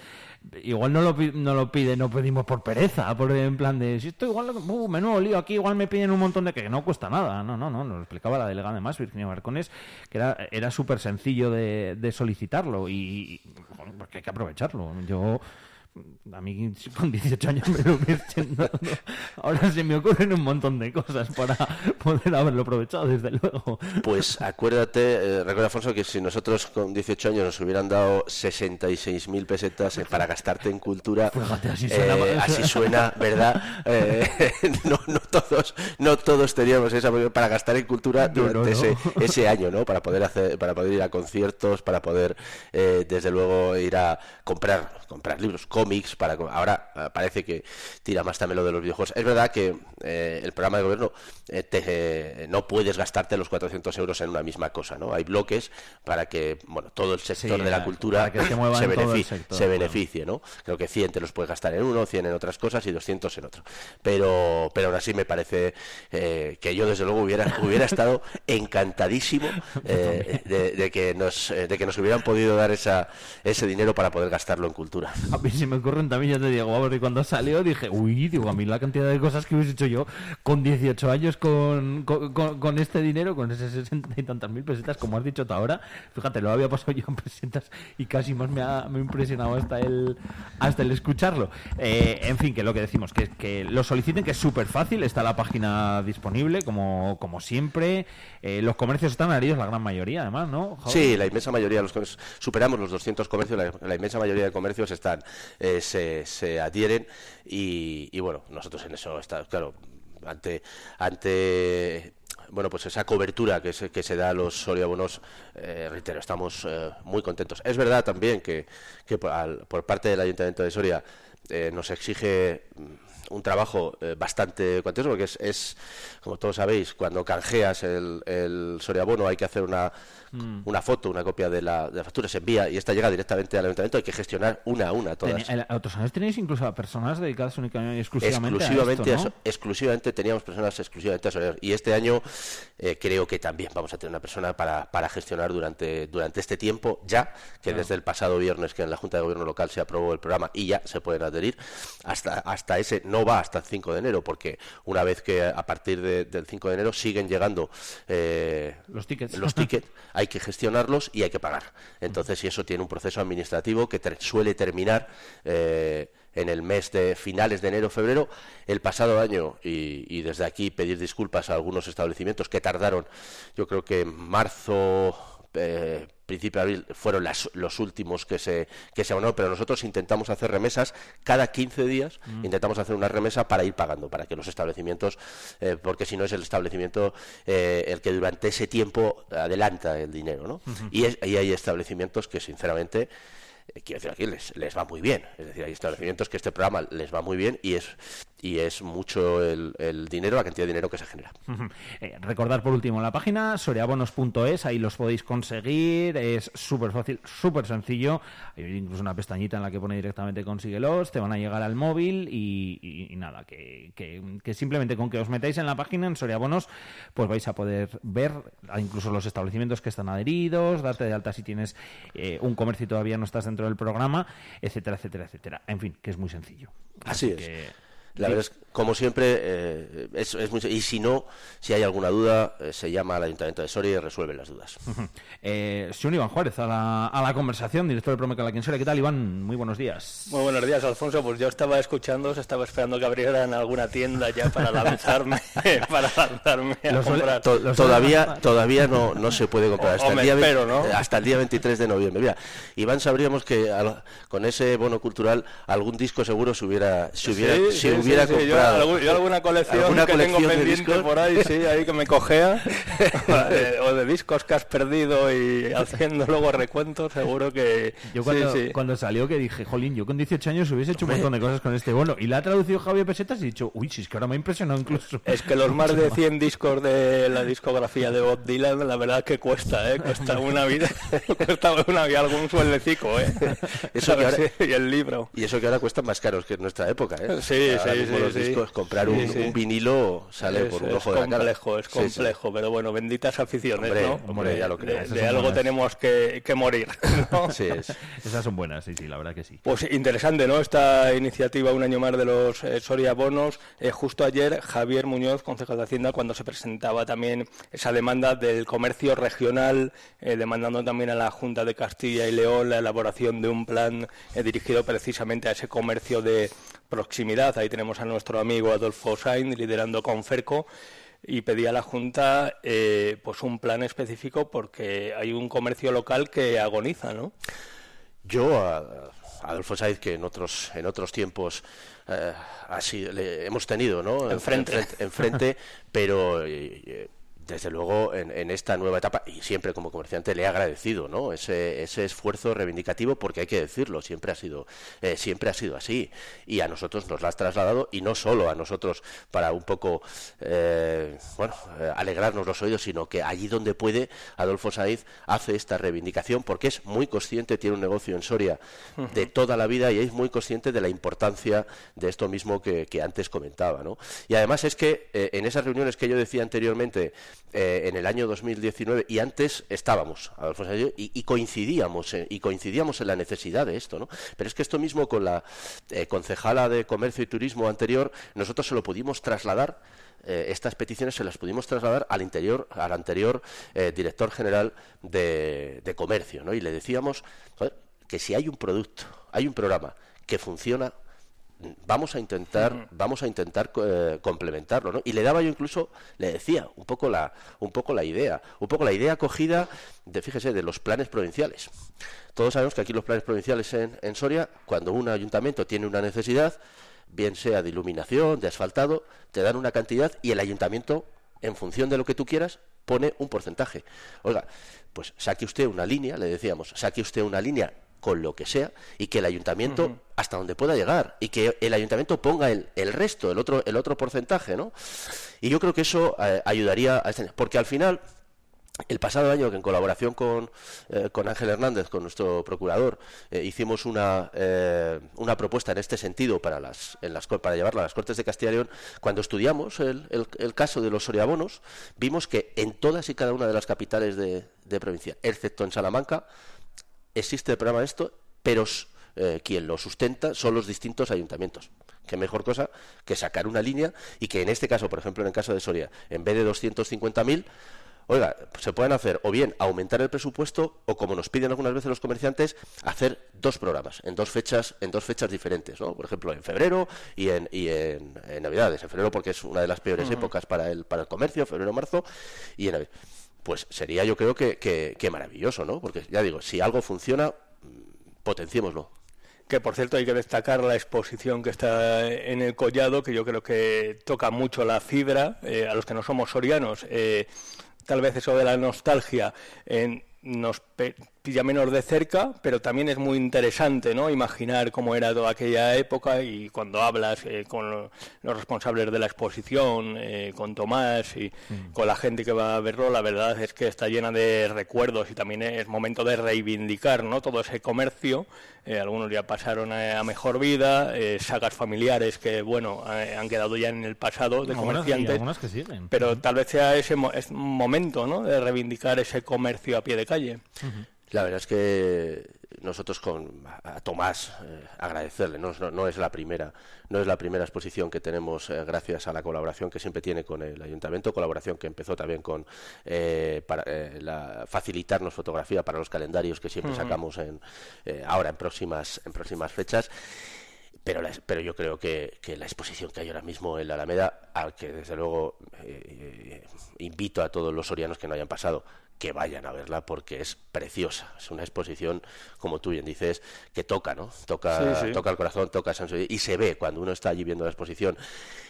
F: igual no lo, no lo piden, no pedimos por pereza, por en plan de, si esto igual, uh, menudo lío, aquí igual me piden un montón de que no cuesta nada, no, no, no, nos lo explicaba la delegada de más, Virginia Marcones, que era, era súper sencillo de, de solicitarlo y, bueno, porque hay que aprovecharlo. Yo... A mí con 18 años me lo hubiesen dado. Ahora se me ocurren un montón de cosas para poder haberlo aprovechado, desde luego.
G: Pues acuérdate, eh, recuerda Alfonso, que si nosotros con 18 años nos hubieran dado 66.000 pesetas eh, para gastarte en cultura,
F: Fíjate, así
G: eh,
F: suena-
G: así suena, ¿verdad? No, no todos, no todos teníamos esa posibilidad para gastar en cultura
F: No, no,
G: durante
F: no.
G: Ese, ese año, ¿no? Para poder hacer, para poder ir a conciertos, para poder, desde luego, ir a comprar, comprar libros, cómics, para ahora eh, parece que tira más también lo de los videojuegos. Es verdad que eh, el programa de gobierno eh, te, eh, no puedes gastarte los 400 euros en una misma cosa, ¿no? Hay bloques para que, bueno, todo el sector
F: Sí,
G: de la cultura
F: que se el
G: beneficie,
F: sector,
G: se beneficie, ¿no? Creo que 100 te los puedes gastar en uno, 100 en otras cosas y 200 en otro. Pero, pero aún así me parece que yo desde luego hubiera, hubiera estado encantadísimo eh, de, de que nos, de que nos hubieran podido dar esa, ese dinero para poder gastarlo en cultura.
F: A mí se me ocurren también, ya te digo, y cuando salió dije, uy, digo, a mí la cantidad de cosas que hubiese hecho yo con 18 años con, con, con- con este dinero, con ese 60 y tantas mil pesetas, como has dicho tú ahora, fíjate, lo había pasado yo en pesetas y casi más me ha, me ha impresionado hasta el, hasta el escucharlo. Eh, en fin, que lo que decimos, que, que lo soliciten, que es súper fácil, está la página disponible, como, como siempre, Eh, los comercios están adheridos, la gran mayoría, además, ¿no?
G: Sí, la inmensa mayoría los superamos los 200 comercios, la, la inmensa mayoría de comercios están, eh, se, se adhieren y, y bueno, nosotros en eso está, claro, ante, ante bueno, pues esa cobertura que se, que se da a los soriabonos, eh, reitero, estamos eh, muy contentos. Es verdad también que, que por, al- por parte del Ayuntamiento de Soria eh, nos exige mm, un trabajo eh, bastante cuantioso, porque es, es, como todos sabéis, cuando canjeas el, el Soriabono hay que hacer una,
F: Mm.
G: una foto, una copia de la, de la factura, se envía y esta llega directamente al ayuntamiento, hay que gestionar una a una todas.
F: El- otros años tenéis incluso a personas dedicadas únicamente exclusivamente,
G: exclusivamente
F: a
G: a
F: esto,
G: eso, exclusivamente teníamos personas exclusivamente asesores y este año eh, creo que también vamos a tener una persona para, para gestionar durante durante este tiempo ya que desde el pasado viernes que en la Junta de Gobierno local se aprobó el programa y ya se pueden adherir hasta hasta ese no va hasta el 5 de enero porque una vez que a partir de- del 5 de enero siguen llegando eh,
F: Los tickets.
G: los tickets hay que gestionarlos y hay que pagar. Entonces, y eso tiene un proceso administrativo que suele terminar eh, en el mes de finales de enero, febrero. El pasado año, y, y desde aquí pedir disculpas a algunos establecimientos que tardaron, yo creo que marzo, eh, principio de abril, fueron las- los últimos que se, que se abonaron, pero nosotros intentamos hacer remesas cada 15 días, intentamos hacer una remesa para ir pagando, para que los establecimientos, eh, porque si no es el establecimiento eh, el que durante ese tiempo adelanta el dinero, ¿no? y, es- y hay establecimientos que sinceramente eh, quiero decir aquí les, les va muy bien. Es decir hay establecimientos que este programa les va muy bien y es y es mucho el, el dinero la cantidad de dinero que se genera.
F: Eh, recordar por último la página soriabonos.es, ahí los podéis conseguir, es súper fácil, súper sencillo, hay incluso una pestañita en la que pone directamente consíguelos, te van a llegar al móvil y, y- y nada, que, que- que simplemente con que os metáis en la página en Soriabonos, pues vais a poder ver incluso los establecimientos que están adheridos, darte de alta si tienes eh, un comercio y todavía no estás dentro del programa, etcétera, etcétera, etcétera. En fin, que es muy sencillo.
G: Así es.
F: que-
G: La verdad es que, como siempre, eh, es, es muy, y si no, si hay alguna duda, eh, se llama al Ayuntamiento de Soria y resuelve las dudas.
F: Eh, se une Iván Juárez a la, a la conversación, director del Promeca La Quinsoria. ¿Qué tal, Iván? Muy buenos días.
D: Muy buenos días, Alfonso. Pues yo estaba escuchando, estaba esperando que abrieran alguna tienda ya para lanzarme, para lanzarme a comprar.
G: To- todavía todavía no, no se puede comprar hasta,
D: O- o
G: el día,
D: espero, ¿no?
G: hasta el día 23 de noviembre. Mira, Iván, sabríamos que al- con ese bono cultural algún disco seguro se hubiera, se hubiera,
D: Sí,
G: se
D: sí,
G: hubiera
D: sí, sí. Yo,
G: comprado.
D: algún- yo alguna colección
G: ¿Alguna
D: que
G: colección
D: tengo pendiente
G: discos?
D: por ahí, sí, ahí que me cojea, o de, discos que has perdido y haciendo luego recuentos, seguro que
F: Yo cuando,
D: sí, sí.
F: cuando salió que dije, jolín, yo con 18 años hubiese hecho un montón de cosas con este bono. Y la ha traducido Javier Pesetas y he dicho, uy, si es que ahora me ha impresionado incluso.
D: Es que los más de 100 discos de la discografía de Bob Dylan, la verdad que cuesta, ¿eh? Cuesta una vida, cuesta una vida, algún sueldecico, ¿eh?
G: Eso que
D: ¿Sabes?
G: ahora-
D: Sí, y el libro.
G: Y eso que ahora cuestan más caros que en nuestra época, ¿eh?
D: Sí,
G: Ahora
D: sí,
G: mismo
D: sí,
G: los
D: sí.
G: discos, comprar
D: Sí,
G: un,
D: sí.
G: un vinilo sale
D: es,
G: por un
D: es
G: ojo de la cara.
D: complejo, es
G: Sí, sí.
D: complejo, pero bueno, benditas aficiones,
G: Hombre,
D: ¿no?
G: hombre, ya lo creo.
D: De, algo
F: buenas.
D: tenemos que, que morir,
G: es.
F: Esas son buenas, sí, sí, la verdad que sí.
D: Pues interesante, ¿no? Esta iniciativa, un año más de los eh, Soria Bonos. Eh, justo ayer, Javier Muñoz, concejal de Hacienda, cuando se presentaba también esa demanda del comercio regional, eh, demandando también a la Junta de Castilla y León la elaboración de un plan eh, dirigido precisamente a ese comercio de proximidad. Ahí tenemos a nuestro amigo Adolfo Sainz liderando Conferco y pedía a la Junta eh, pues un plan específico porque hay un comercio local que agoniza, ¿no?
G: Yo, a, Adolfo Saiz, que en otros, en otros tiempos eh, así le hemos tenido, ¿no?
D: Enfrente.
G: Enfrente, enfrente, pero eh, desde luego en, en esta nueva etapa, y siempre como comerciante le he agradecido, ¿no? Ese, ese esfuerzo reivindicativo, porque hay que decirlo, siempre ha sido, eh, siempre ha sido así. Y a nosotros nos lo has trasladado, y no solo a nosotros para un poco, eh, bueno, eh, alegrarnos los oídos, sino que allí donde puede, Adolfo Saiz hace esta reivindicación, porque es muy consciente, tiene un negocio en Soria de toda la vida y es muy consciente de la importancia de esto mismo que, que antes comentaba, ¿no? Y además es que en esas reuniones que yo decía anteriormente, eh, en el año 2019 y antes estábamos, y y, coincidíamos, y coincidíamos en la necesidad de esto, ¿no? Pero es que esto mismo con la eh, concejala de Comercio y Turismo anterior, nosotros se lo pudimos trasladar eh, estas peticiones se las pudimos trasladar al interior, al anterior eh, director general de, comercio, ¿no? Y le decíamos que si hay un producto, hay un programa que funciona, vamos a intentar, vamos a intentar eh, complementarlo, ¿no? Y le daba yo incluso, le decía un poco la, un poco la idea, un poco la idea acogida de, fíjese, de los planes provinciales. Todos sabemos que aquí los planes provinciales en, en Soria, cuando un ayuntamiento tiene una necesidad, bien sea de iluminación, de asfaltado, te dan una cantidad y el ayuntamiento, en función de lo que tú quieras, pone un porcentaje. Oiga, pues saque usted una línea, le decíamos, saque usted una línea con lo que sea y que el ayuntamiento hasta donde pueda llegar y que el ayuntamiento ponga el, el resto, el otro, el otro porcentaje, ¿no? Y yo creo que eso eh, ayudaría a este, porque al final el pasado año, que en colaboración con, eh, con Ángel Hernández, con nuestro procurador, eh, hicimos una, eh, una propuesta en este sentido para, las, en las, para llevarla a las Cortes de Castilla y León, cuando estudiamos el, el- el caso de los soriabonos, vimos que en todas y cada una de las capitales de, de provincia, excepto en Salamanca, existe el programa de esto, pero eh, quien lo sustenta son los distintos ayuntamientos. Qué mejor cosa que sacar una línea y que en este caso, por ejemplo, en el caso de Soria, en vez de 250.000, oiga, se pueden hacer o bien aumentar el presupuesto o como nos piden algunas veces los comerciantes, hacer dos programas en dos fechas, en dos fechas diferentes, ¿no? Por ejemplo, en febrero y en, y en, en Navidades. En febrero porque es una de las peores épocas para el, para el comercio, febrero-marzo, y en Navidad. Pues sería yo creo que, que, maravilloso, ¿no? Porque ya digo, si algo funciona, mm, potenciémoslo.
D: Que por cierto hay que destacar la exposición que está en el collado, que yo creo que toca mucho la fibra eh, a los que no somos sorianos. eh, tal vez eso de la nostalgia eh, nos pilla menos de cerca, pero también es muy interesante, ¿no? Imaginar cómo era toda aquella época y cuando hablas eh, con lo- los responsables de la exposición, eh, con Tomás y con la gente que va a verlo, la verdad es que está llena de recuerdos y también es momento de reivindicar, ¿no? Todo ese comercio. eh, algunos ya pasaron a, a mejor vida, eh, sagas familiares que, bueno, han quedado ya en el pasado de
F: Algunas-
D: comerciantes.
F: que.
D: Pero tal vez sea ese mo- es momento, ¿no? De reivindicar ese comercio a pie de calle.
G: La verdad es que nosotros con a Tomás eh, agradecerle, no, no, no es la primera, no es la primera exposición que tenemos eh, gracias a la colaboración que siempre tiene con el ayuntamiento, colaboración que empezó también con eh, para eh, la- facilitarnos fotografía para los calendarios que siempre sacamos en ahora en próximas en próximas fechas. Pero, la- pero yo creo que, que la exposición que hay ahora mismo en la Alameda, al que desde luego invito a todos los sorianos que no hayan pasado que vayan a verla porque es preciosa. Es una exposición, como tú bien dices, que toca, ¿no? Toca,
D: Sí, sí.
G: toca el corazón, toca sensibilidad, y se ve cuando uno está allí viendo la exposición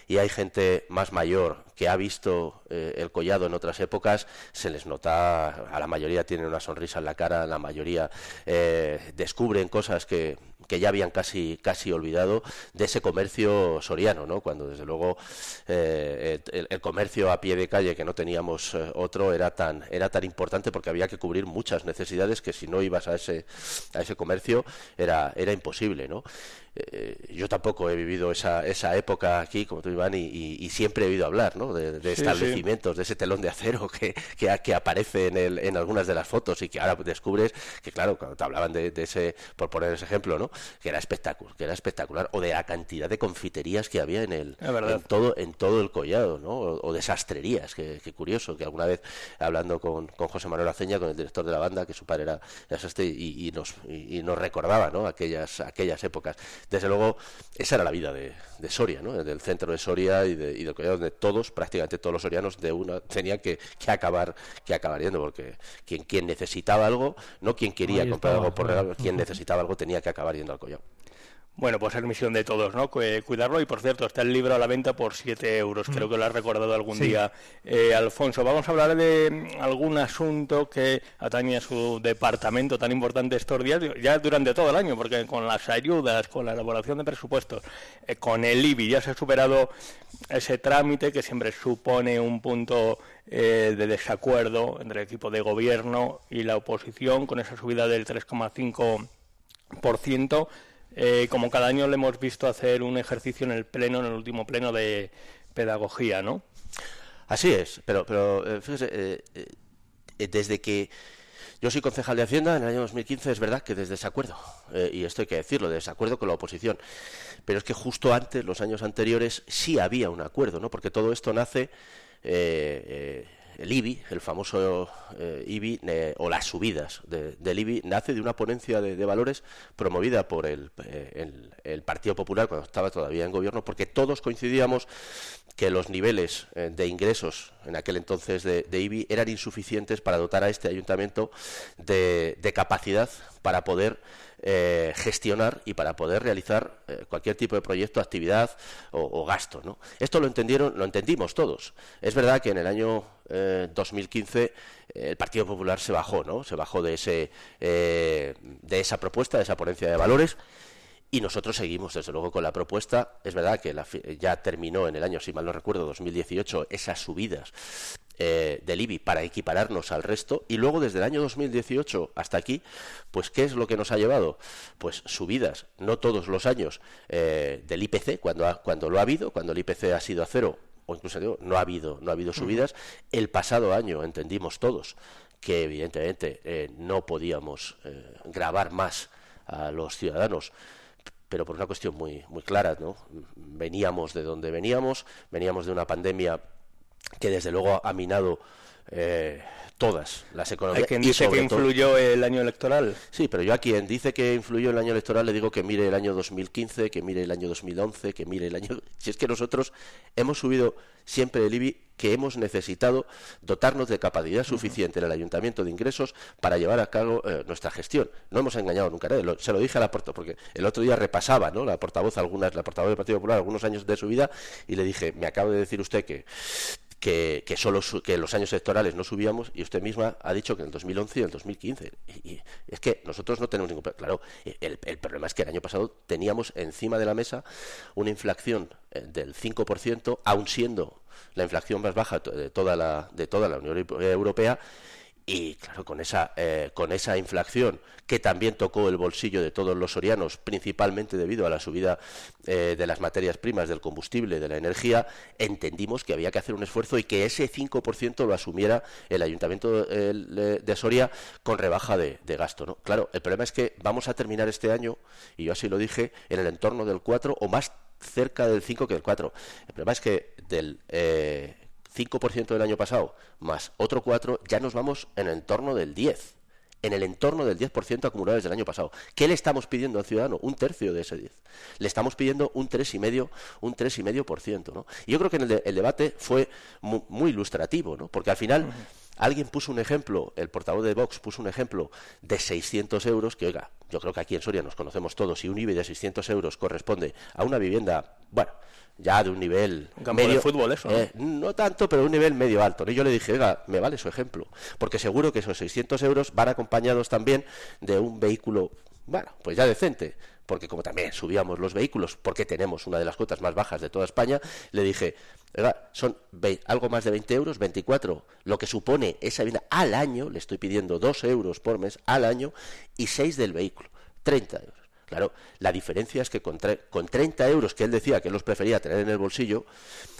G: y hay gente más mayor que ha visto eh, el collado en otras épocas, se les nota, a la mayoría tienen una sonrisa en la cara, la mayoría eh, descubren cosas que, que ya habían casi, casi olvidado de ese comercio soriano, ¿no? Cuando desde luego eh, el, comercio a pie de calle que no teníamos eh, otro era tan, era tan importante porque había que cubrir muchas necesidades que si no ibas a ese, a ese comercio era, era imposible, ¿no? Eh, yo tampoco he vivido esa, esa época aquí, como tú, Iván, y, y- y siempre he oído hablar ¿no? de, de
D: Sí,
G: establecimientos, de ese telón de acero que, que, que aparece en, el, en algunas de las fotos y que ahora descubres que, claro, cuando te hablaban de, de ese, por poner ese ejemplo, ¿no? que era espectacular, que era espectacular, o de la cantidad de confiterías que había en el en todo, en todo el collado, ¿no? o, o de sastrerías, que, que curioso, que alguna vez hablando con, con José Manuel Aceña, con el director de la banda, que su padre era, era sastre, y, y nos, y nos recordaba ¿no? aquellas, aquellas épocas. Desde luego, esa era la vida de, de Soria, ¿no? del centro de Soria y, de, y del collado, donde todos, prácticamente todos los sorianos, de una tenían que, que acabar que acabar yendo, porque quien, quien necesitaba algo, no quien quería
F: Ahí
G: comprar
F: estaba,
G: algo por regalo, quien necesitaba algo tenía que acabar yendo al collado.
D: Bueno, pues es misión de todos, ¿no? Cu- Cuidarlo y, por cierto, está el libro a la venta por 7 euros. Creo que lo has recordado algún
F: Sí.
D: día, eh, Alfonso. Vamos a hablar de mm, algún asunto que atañe a su departamento tan importante estos días, ya durante todo el año, porque con las ayudas, con la elaboración de presupuestos, eh, con el IBI ya se ha superado ese trámite que siempre supone un punto eh, de desacuerdo entre el equipo de gobierno y la oposición, con esa subida del 3,5 por ciento. Eh, como cada año le hemos visto hacer un ejercicio en el pleno, en el último pleno de pedagogía, ¿no?
G: Así es, pero, pero eh, fíjese, eh, eh, desde que yo soy concejal de Hacienda en el año 2015, es verdad que desde desacuerdo, y esto hay que decirlo, de desacuerdo con la oposición, pero es que justo antes, los años anteriores, sí había un acuerdo, ¿no? Porque todo esto nace, eh, el IBI, el famoso eh, IBI, o las subidas de- del IBI, nace de una ponencia de, valores promovida por el, eh, el- el Partido Popular cuando estaba todavía en gobierno, porque todos coincidíamos que los niveles eh, de ingresos en aquel entonces de, de IBI eran insuficientes para dotar a este ayuntamiento de capacidad para poder eh, gestionar y para poder realizar eh, cualquier tipo de proyecto, actividad o, gasto. ¿no? Esto lo entendieron, lo entendimos todos. Es verdad que en el año eh, 2015 eh, el Partido Popular se bajó, ¿no? Se bajó de ese eh, de esa propuesta, de esa ponencia de valores. Y nosotros seguimos, desde luego, con la propuesta. Es verdad que la ya terminó en el año, si mal no recuerdo, 2018, esas subidas eh, del IBI para equipararnos al resto. Y luego, desde el año 2018 hasta aquí, pues, ¿qué es lo que nos ha llevado? Pues subidas, no todos los años, eh, del IPC, cuando, ha- cuando lo ha habido, cuando el IPC ha sido a cero, o incluso digo, no ha habido, no ha habido subidas. El pasado año entendimos todos que, evidentemente, eh, no podíamos eh, grabar más a los ciudadanos pero por una cuestión muy, muy clara, ¿no? Veníamos de donde veníamos, veníamos de una pandemia que desde luego ha minado eh, todas las economías.
D: Hay quien dice que
G: todo-
D: influyó el año electoral.
G: Sí, pero yo a quien dice que influyó el año electoral le digo que mire el año 2015, que mire el año 2011, que mire el año... Si es que nosotros hemos subido siempre el IBI que hemos necesitado dotarnos de capacidad suficiente en el Ayuntamiento de Ingresos para llevar a cabo eh, nuestra gestión. No hemos engañado nunca a nadie. Lo- se lo dije a la portavoz, porque el otro día repasaba, ¿no? La portavoz, algunas, la portavoz del Partido Popular, algunos años de su vida, y le dije, me acaba de decir usted que que, que solo su- que en los años electorales no subíamos y usted misma ha dicho que en el 2011 y el 2015 y, y es que nosotros no tenemos ningún pro- claro el, el problema es que el año pasado teníamos encima de la mesa una inflación eh, del 5% aun siendo la inflación más baja de toda la de toda la Unión Euro- Europea y claro, con esa, eh, con esa inflación que también tocó el bolsillo de todos los sorianos, principalmente debido a la subida eh, de las materias primas, del combustible, de la energía, entendimos que había que hacer un esfuerzo y que ese 5% lo asumiera el Ayuntamiento de Soria con rebaja de, de gasto. ¿no? Claro, el problema es que vamos a terminar este año, y yo así lo dije, en el entorno del 4 o más cerca del 5 que del 4. El problema es que del... eh, 5% del año pasado más otro 4, ya nos vamos en el entorno del 10. En el entorno del 10% acumulado desde el año pasado. ¿Qué le estamos pidiendo al ciudadano? Un tercio de ese 10. Le estamos pidiendo un 3,5%, un 3,5%, ¿no? Y yo creo que en el, de- el debate fue mu- muy, ilustrativo, ¿no? Porque al final alguien puso un ejemplo, el portavoz de Vox puso un ejemplo de 600 euros, que oiga, yo creo que aquí en Soria nos conocemos todos, y un IBI de 600 euros corresponde a una vivienda, bueno, ya de un nivel
D: Un campo de
G: medio,
D: fútbol, eso, ¿no?
G: eh, no tanto, pero un nivel medio alto. Y yo le dije, oiga, me vale su ejemplo, porque seguro que esos 600 euros van acompañados también de un vehículo, bueno, pues ya decente, porque como también subíamos los vehículos, porque tenemos una de las cuotas más bajas de toda España, le dije, oiga, son algo más de 20 euros, 24, lo que supone esa vivienda al año, le estoy pidiendo 2 euros por mes al año, y 6 del vehículo, 30 euros. Claro, la diferencia es que con, con 30 euros que él decía que él los prefería tener en el bolsillo,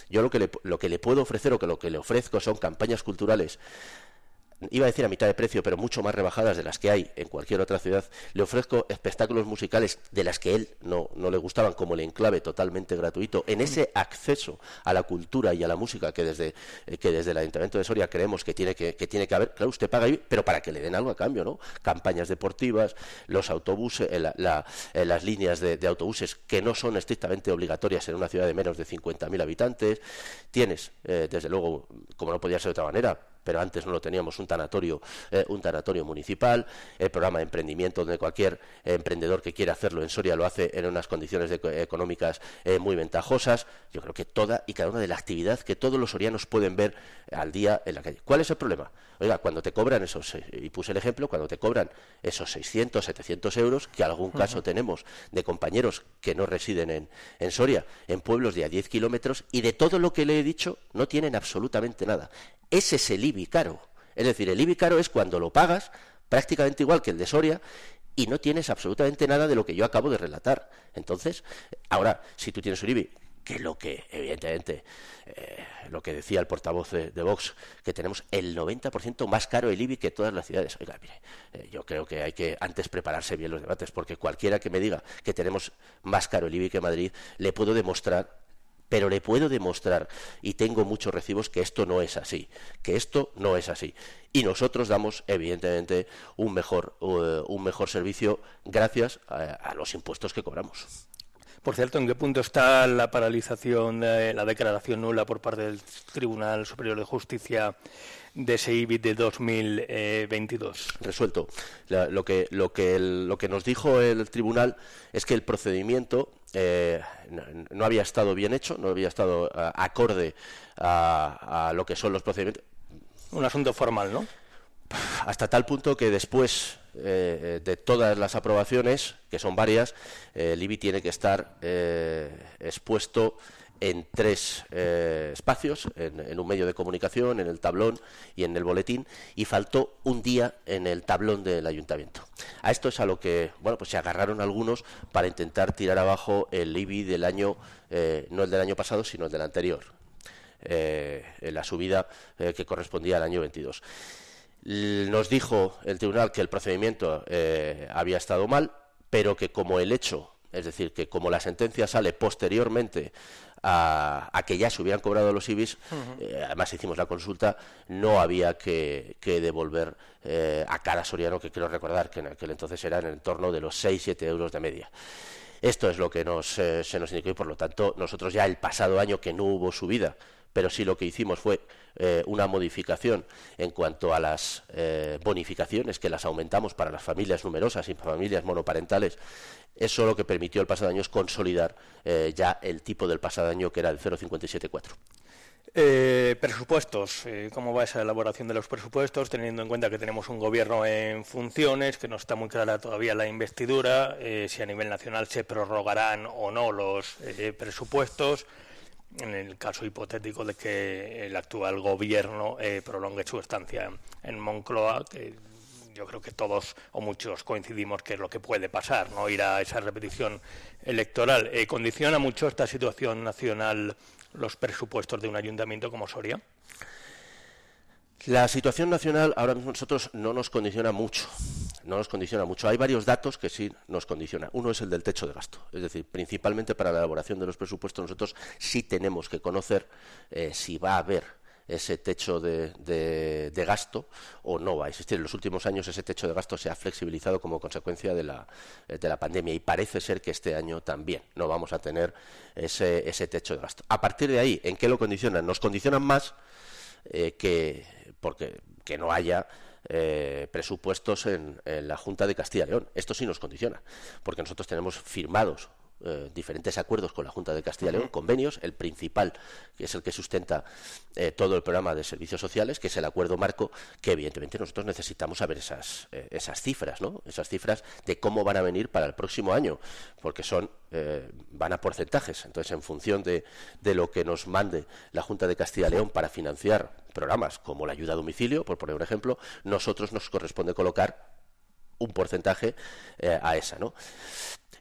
G: yo lo que, le, lo que le puedo ofrecer o que lo que le ofrezco son campañas culturales iba a decir a mitad de precio, pero mucho más rebajadas de las que hay en cualquier otra ciudad. Le ofrezco espectáculos musicales de las que él no, le gustaban, como el enclave totalmente gratuito, en ese acceso a la cultura y a la música que desde, eh, que desde el Ayuntamiento de Soria creemos que tiene que, tiene que haber. Claro, usted paga pero para que le den algo a cambio, ¿no? Campañas deportivas, los autobuses, eh, eh, las líneas de, de autobuses que no son estrictamente obligatorias en una ciudad de menos de 50.000 habitantes. Tienes, eh, desde luego, como no podía ser de otra manera, pero antes no lo teníamos, un tanatorio, eh, un tanatorio municipal, el programa de emprendimiento donde cualquier emprendedor que quiera hacerlo en Soria lo hace en unas condiciones de- económicas eh, muy ventajosas. Yo creo que toda y cada una de la actividad que todos los sorianos pueden ver al día en la calle. ¿Cuál es el problema? Oiga, cuando te cobran esos, eh, y puse el ejemplo, cuando te cobran esos 600, 700 euros, que algún caso tenemos de compañeros que no residen en, en Soria, en pueblos de a 10 kilómetros, y de todo lo que le he dicho no tienen absolutamente nada. Ese es el Caro. Es decir, el IBI caro es cuando lo pagas prácticamente igual que el de Soria y no tienes absolutamente nada de lo que yo acabo de relatar. Entonces, ahora, si tú tienes un IBI, que lo que, evidentemente, eh, lo que decía el portavoz de, de Vox, que tenemos el 90% más caro el IBI que todas las ciudades. Oiga, mire, eh, yo creo que hay que antes prepararse bien los debates, porque cualquiera que me diga que tenemos más caro el IBI que Madrid, le puedo demostrar pero le puedo demostrar, y tengo muchos recibos, que esto no es así, que esto no es así. Y nosotros damos, evidentemente, un mejor, eh, un mejor servicio gracias a, a los impuestos que cobramos.
D: Por cierto, ¿en qué punto está la paralización, de la declaración nula por parte del Tribunal Superior de Justicia de ese de 2022?
G: resuelto. La- lo, que, lo, que el- lo que nos dijo el tribunal es que el procedimiento eh, no, no había estado bien hecho, no había estado ah, acorde a, a lo que son los procedimientos.
D: Un asunto formal, ¿no?
G: hasta tal punto que después eh, de todas las aprobaciones, que son varias, eh, el IBI tiene que estar eh, expuesto en tres eh, espacios, en, un medio de comunicación, en el tablón y en el boletín, y faltó un día en el tablón del ayuntamiento. A esto es a lo que, bueno, pues se agarraron algunos para intentar tirar abajo el IBI del año, eh, no el del año pasado, sino el del anterior, eh, la subida eh, que correspondía al año 22. L- Nos dijo el tribunal que el procedimiento había estado mal, pero que como el hecho, es decir, que como la sentencia sale posteriormente a, a que ya se hubieran cobrado los IBIs, eh, además hicimos la consulta, no había que, que devolver eh, a cada soriano, que quiero recordar que en aquel entonces era en el entorno de los 6-7 euros de media. Esto es lo que nos, eh, se nos indicó y por lo tanto nosotros ya el pasado año que no hubo subida, pero sí lo que hicimos fue eh, una modificación en cuanto a las eh, bonificaciones, que las aumentamos para las familias numerosas y familias monoparentales. Eso lo que permitió el pasado año es consolidar eh, ya el tipo del pasado año que era el 0,574.
D: Eh, presupuestos. Eh, ¿Cómo va esa elaboración de los presupuestos, teniendo en cuenta que tenemos un gobierno en funciones, que no está muy clara todavía la investidura, eh, si a nivel nacional se prorrogarán o no los presupuestos, en el caso hipotético de que el actual gobierno prolongue su estancia en Moncloa, que yo creo que todos o muchos coincidimos que es lo que puede pasar, no ir a esa repetición electoral. Eh, ¿Condiciona mucho esta situación nacional los presupuestos de un ayuntamiento como Soria?
G: La situación nacional ahora mismo nosotros no nos condiciona mucho, no nos condiciona mucho. Hay varios datos que sí nos condicionan. Uno es el del techo de gasto, es decir, principalmente para la elaboración de los presupuestos nosotros sí tenemos que conocer eh, si va a haber ese techo de, de- gasto o no va a existir. En los últimos años ese techo de gasto se ha flexibilizado como consecuencia de la, eh, de la pandemia y parece ser que este año también no vamos a tener ese, ese techo de gasto. A partir de ahí, ¿en qué lo condicionan? Nos condicionan más eh, que porque que no haya eh, presupuestos en, en la Junta de Castilla y León. Esto sí nos condiciona, porque nosotros tenemos firmados eh, diferentes acuerdos con la Junta de Castilla y León, convenios, el principal, que es el que sustenta eh, todo el programa de servicios sociales, que es el acuerdo marco, que evidentemente nosotros necesitamos saber esas, eh, esas cifras, ¿no? Esas cifras de cómo van a venir para el próximo año, porque son, eh, van a porcentajes. Entonces, en función de, de lo que nos mande la Junta de Castilla y León para financiar programas como la ayuda a domicilio, por poner un ejemplo, nosotros nos corresponde colocar un porcentaje a esa, ¿no?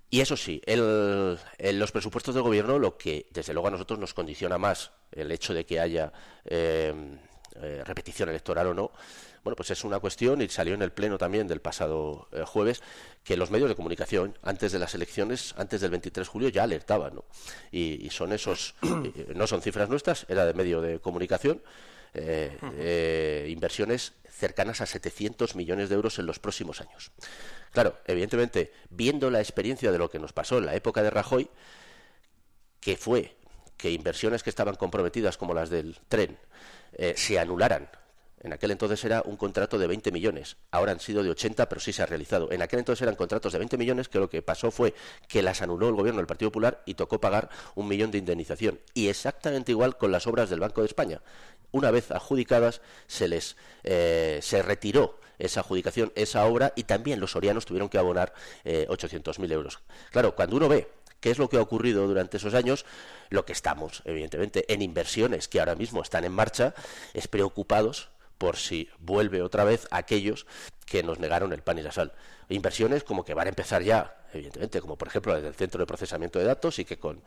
G: Y eso sí, el- en los presupuestos del gobierno lo que desde luego a nosotros nos condiciona más el hecho de que haya eh, eh, repetición electoral o no, bueno, pues es una cuestión y salió en el pleno también del pasado eh, jueves que los medios de comunicación antes de las elecciones, antes del 23 de julio ya alertaban, ¿no? Y, y son esos, eh, no son cifras nuestras, era de medio de comunicación, eh, eh, inversiones cercanas a 700 millones de euros en los próximos años. Claro, evidentemente, viendo la experiencia de lo que nos pasó en la época de Rajoy, que fue que inversiones que estaban comprometidas como las del tren eh, se anularan. En aquel entonces era un contrato de 20 millones, ahora han sido de 80, pero sí se ha realizado. En aquel entonces eran contratos de 20 millones que lo que pasó fue que las anuló el gobierno del Partido Popular y tocó pagar un millón de indemnización. Y exactamente igual con las obras del Banco de España. Una vez adjudicadas, se les eh, se retiró esa adjudicación, esa obra, y también los sorianos tuvieron que abonar eh, 800.000 euros. Claro, cuando uno ve qué es lo que ha ocurrido durante esos años, lo que estamos, evidentemente, en inversiones que ahora mismo están en marcha, es preocupados por si vuelve otra vez aquellos que nos negaron el pan y la sal. Inversiones como que van a empezar ya, evidentemente, como por ejemplo la del centro de procesamiento de datos y que con,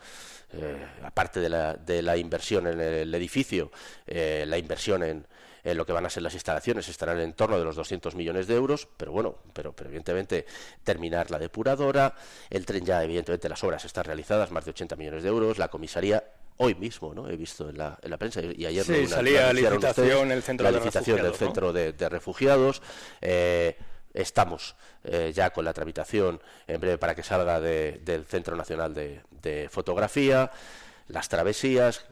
G: eh, aparte de la, de la inversión en el edificio, eh, la inversión en, en lo que van a ser las instalaciones estarán en torno de los 200 millones de euros, pero bueno, pero, pero evidentemente terminar la depuradora, el tren ya, evidentemente las obras están realizadas, más de 80 millones de euros, la comisaría hoy mismo, ¿no? He visto en la, en la prensa y ayer
D: Sí,
G: lo-
D: salía
G: anunciaron
D: licitación
G: ustedes,
D: el centro
G: la
D: de
G: licitación del
D: refugiados, ¿no?
G: centro de, de refugiados. eh, estamos eh, ya con la tramitación en breve para que salga de- del Centro Nacional de, de Fotografía, las travesías,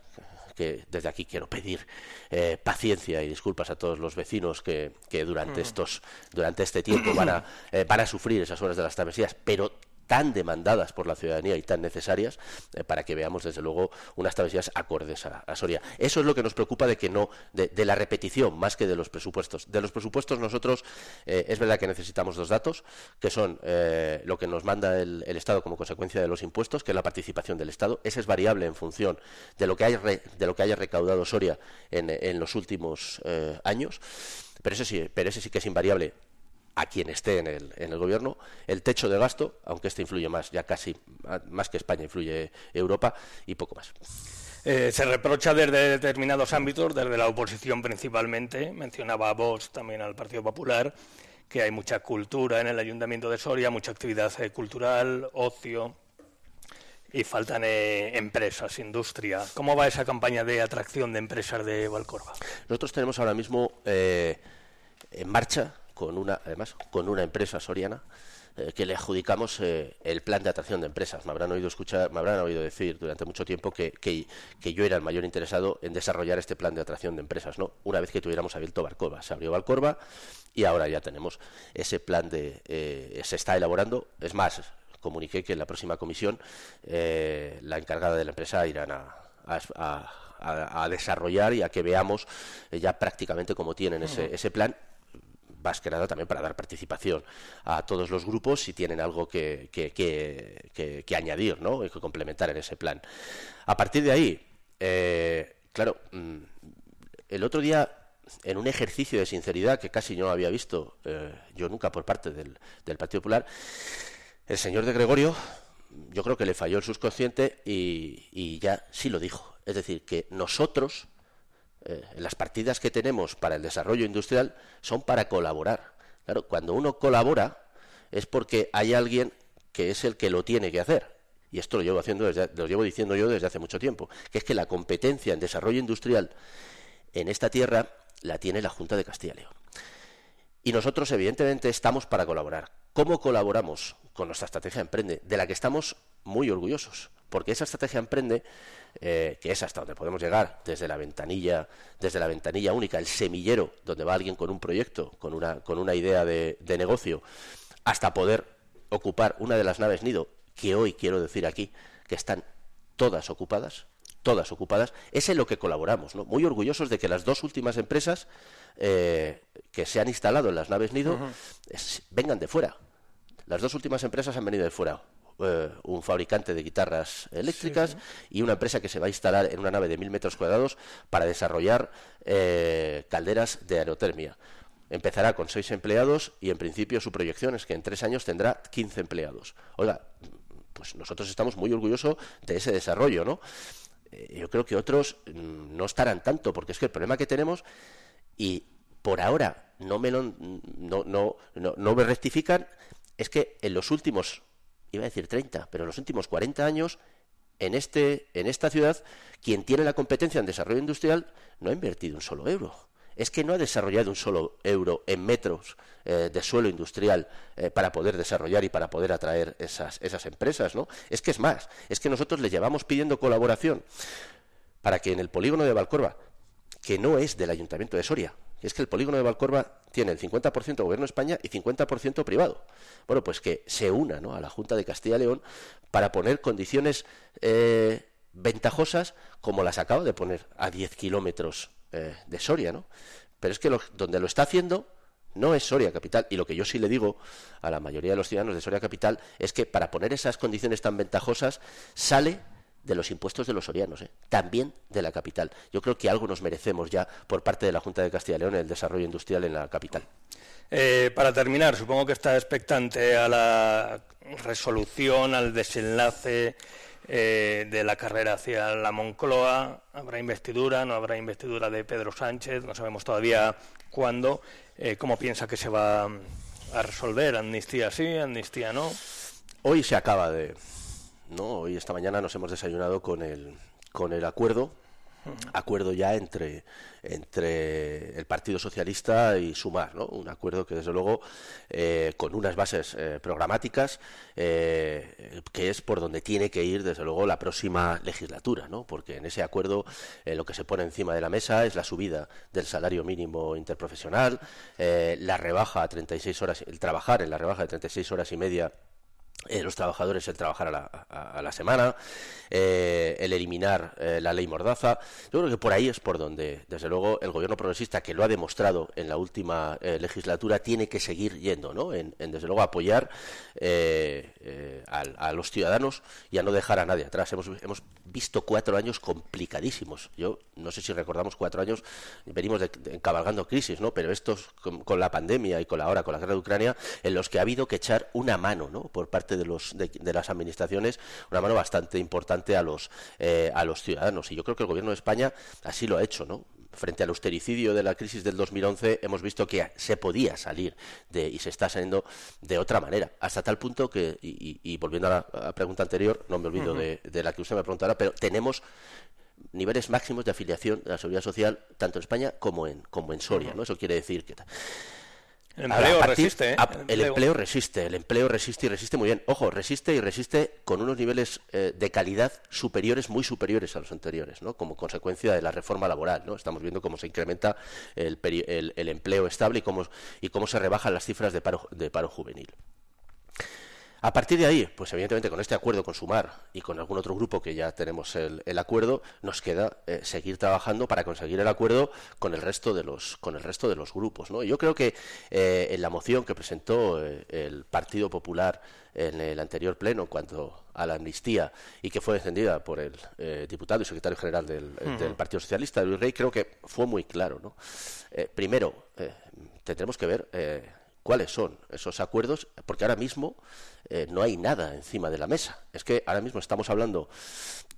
G: que desde aquí quiero pedir eh, paciencia y disculpas a todos los vecinos que, que durante estos durante este tiempo van a, eh, van a sufrir esas horas de las travesías, pero tan demandadas por la ciudadanía y tan necesarias eh, para que veamos desde luego unas travesías acordes a, Soria. Eso es lo que nos preocupa de que no de, de la repetición más que de los presupuestos. De los presupuestos nosotros eh, es verdad que necesitamos dos datos que son eh, lo que nos manda el, Estado como consecuencia de los impuestos, que es la participación del Estado. Ese es variable en función de lo que haya re- de lo que haya recaudado Soria en, en los últimos eh, años. Pero ese sí, pero ese sí que es invariable a quien esté en el, en el gobierno, el techo de gasto, aunque este influye más, ya casi más que España influye Europa y poco más.
D: Eh, se reprocha desde determinados ámbitos, desde la oposición principalmente, mencionaba a Vox también al Partido Popular, que hay mucha cultura en el Ayuntamiento de Soria, mucha actividad eh, cultural, ocio y faltan eh, empresas, industria. ¿Cómo va esa campaña de atracción de empresas de Valcorba?
G: Nosotros tenemos ahora mismo eh, en marcha con una, además, con una empresa soriana eh, que le adjudicamos eh, el plan de atracción de empresas. Me habrán oído escuchar, me habrán oído decir durante mucho tiempo que, que- que yo era el mayor interesado en desarrollar este plan de atracción de empresas, ¿no? Una vez que tuviéramos abierto Valcorba, se abrió Valcorba y ahora ya tenemos ese plan de, eh, se está elaborando. Es más, comuniqué que en la próxima comisión eh, la encargada de la empresa irán a, a- a- a- a desarrollar y a que veamos eh, ya prácticamente cómo tienen ese, ese plan más que nada también para dar participación a todos los grupos si tienen algo que, que- que- añadir, ¿no? Y que complementar en ese plan. A partir de ahí, eh, claro, mm, el otro día, en un ejercicio de sinceridad que casi no había visto eh, yo nunca por parte del, del Partido Popular, el señor de Gregorio, yo creo que le falló el subconsciente y, y ya sí lo dijo. Es decir, que nosotros, eh, las partidas que tenemos para el desarrollo industrial son para colaborar. Claro, cuando uno colabora es porque hay alguien que es el que lo tiene que hacer. Y esto lo llevo haciendo desde, lo llevo diciendo yo desde hace mucho tiempo, que es que la competencia en desarrollo industrial en esta tierra la tiene la Junta de Castilla y León. Y nosotros, evidentemente, estamos para colaborar. ¿Cómo colaboramos con nuestra estrategia Emprende? De la que estamos muy orgullosos. Porque esa estrategia Emprende, eh, que es hasta donde podemos llegar, desde la ventanilla, desde la ventanilla única, el semillero, donde va alguien con un proyecto, con una, con una idea de, de negocio, hasta poder ocupar una de las naves nido, que hoy quiero decir aquí, que están todas ocupadas, todas ocupadas, es en lo que colaboramos, ¿no? Muy orgullosos de que las dos últimas empresas eh, que se han instalado en las naves nido es- vengan de fuera. Las dos últimas empresas han venido de fuera. Eh, un fabricante de guitarras eléctricas y una empresa que se va a instalar en una nave de mil metros cuadrados para desarrollar eh, calderas de aerotermia. Empezará con seis empleados y en principio su proyección es que en tres años tendrá 15 empleados. Oiga, pues nosotros estamos muy orgullosos de ese desarrollo, ¿no? Eh, yo creo que otros mm, no estarán tanto, porque es que el problema que tenemos, y por ahora no me lo, no, no, no, no me rectifican, es que en los últimos, iba a decir 30, pero en los últimos 40 años, en, este, en esta ciudad, quien tiene la competencia en desarrollo industrial no ha invertido un solo euro. Es que no ha desarrollado un solo euro en metros eh, de suelo industrial eh, para poder desarrollar y para poder atraer esas, esas empresas, ¿no? Es que es más, es que nosotros le llevamos pidiendo colaboración para que en el polígono de Valcorba, que no es del Ayuntamiento de Soria, es que el polígono de Valcorba tiene el 50% Gobierno de España y 50% privado. Bueno, pues que se una ¿no? a la Junta de Castilla y León para poner condiciones eh, ventajosas como las acaba de poner a 10 kilómetros eh, de Soria, ¿no? Pero es que donde lo está haciendo no es Soria Capital. Y lo que yo sí le digo a la mayoría de los ciudadanos de Soria Capital es que para poner esas condiciones tan ventajosas sale de los impuestos de los sorianos, ¿eh? también de la capital. Yo creo que algo nos merecemos ya por parte de la Junta de Castilla y León en el desarrollo industrial en la capital.
D: Eh, para terminar, supongo que está expectante a la resolución, al desenlace eh, de la carrera hacia la Moncloa. ¿Habrá investidura? ¿No habrá investidura de Pedro Sánchez? No sabemos todavía cuándo. Eh, ¿Cómo piensa que se va a resolver? ¿Amnistía sí? ¿Amnistía no?
G: Hoy se acaba de... ¿no? Hoy, esta mañana, nos hemos desayunado con el, con el acuerdo acuerdo ya entre, entre el Partido Socialista y Sumar, ¿no? Un acuerdo que, desde luego, eh, con unas bases eh, programáticas, eh, que es por donde tiene que ir, desde luego, la próxima legislatura, ¿no? Porque en ese acuerdo eh, lo que se pone encima de la mesa es la subida del salario mínimo interprofesional, la rebaja a 36 horas, el trabajar en la rebaja de 36 horas y media eh, los trabajadores el trabajar a la, a- a la semana, eh, el eliminar eh, la ley Mordaza. Yo creo que por ahí es por donde, desde luego, el gobierno progresista, que lo ha demostrado en la última eh, legislatura, tiene que seguir yendo, ¿no? En, desde luego, apoyar eh, al- a, los ciudadanos y a no dejar a nadie atrás. Hemos, hemos visto cuatro años complicadísimos. Yo no sé si recordamos cuatro años, venimos de, de- cabalgando crisis, ¿no? Pero estos, con, con la pandemia y con la ahora con la guerra de Ucrania, en los que ha habido que echar una mano, ¿no? Por parte de los de, de las administraciones, una mano bastante importante a los eh, a los ciudadanos. Y yo creo que el gobierno de España así lo ha hecho, ¿no? Frente al austericidio de la crisis del 2011 hemos visto que se podía salir de, y se está saliendo de otra manera, hasta tal punto que, y, volviendo a la, a la pregunta anterior, no me olvido de, de la que usted me preguntara, pero tenemos niveles máximos de afiliación de la seguridad social tanto en España como en como en Soria, ¿no? Eso quiere decir que
D: El
G: Ahora,
D: empleo
G: a partir-
D: resiste, ¿eh?
G: a-
D: El
G: el
D: empleo.
G: resiste, el empleo resiste y resiste muy bien. Ojo, resiste y resiste con unos niveles eh, de calidad superiores, muy superiores a los anteriores, ¿no? Como consecuencia de la reforma laboral, ¿no? Estamos viendo cómo se incrementa el- el empleo estable y cómo, y cómo se rebajan las cifras de paro, de paro juvenil. A partir de ahí, pues evidentemente con este acuerdo con Sumar y con algún otro grupo que ya tenemos el, el acuerdo, nos queda eh, seguir trabajando para conseguir el acuerdo con el resto de los con el resto de los grupos. ¿no? Yo creo que eh, en la moción que presentó eh, el Partido Popular en el anterior pleno en cuanto a la amnistía y que fue defendida por el eh, diputado y secretario general del, del Partido Socialista, Luis Rey, creo que fue muy claro. ¿no? Primero, tendremos que ver cuáles son esos acuerdos, porque ahora mismo eh, no hay nada encima de la mesa. Es que ahora mismo estamos hablando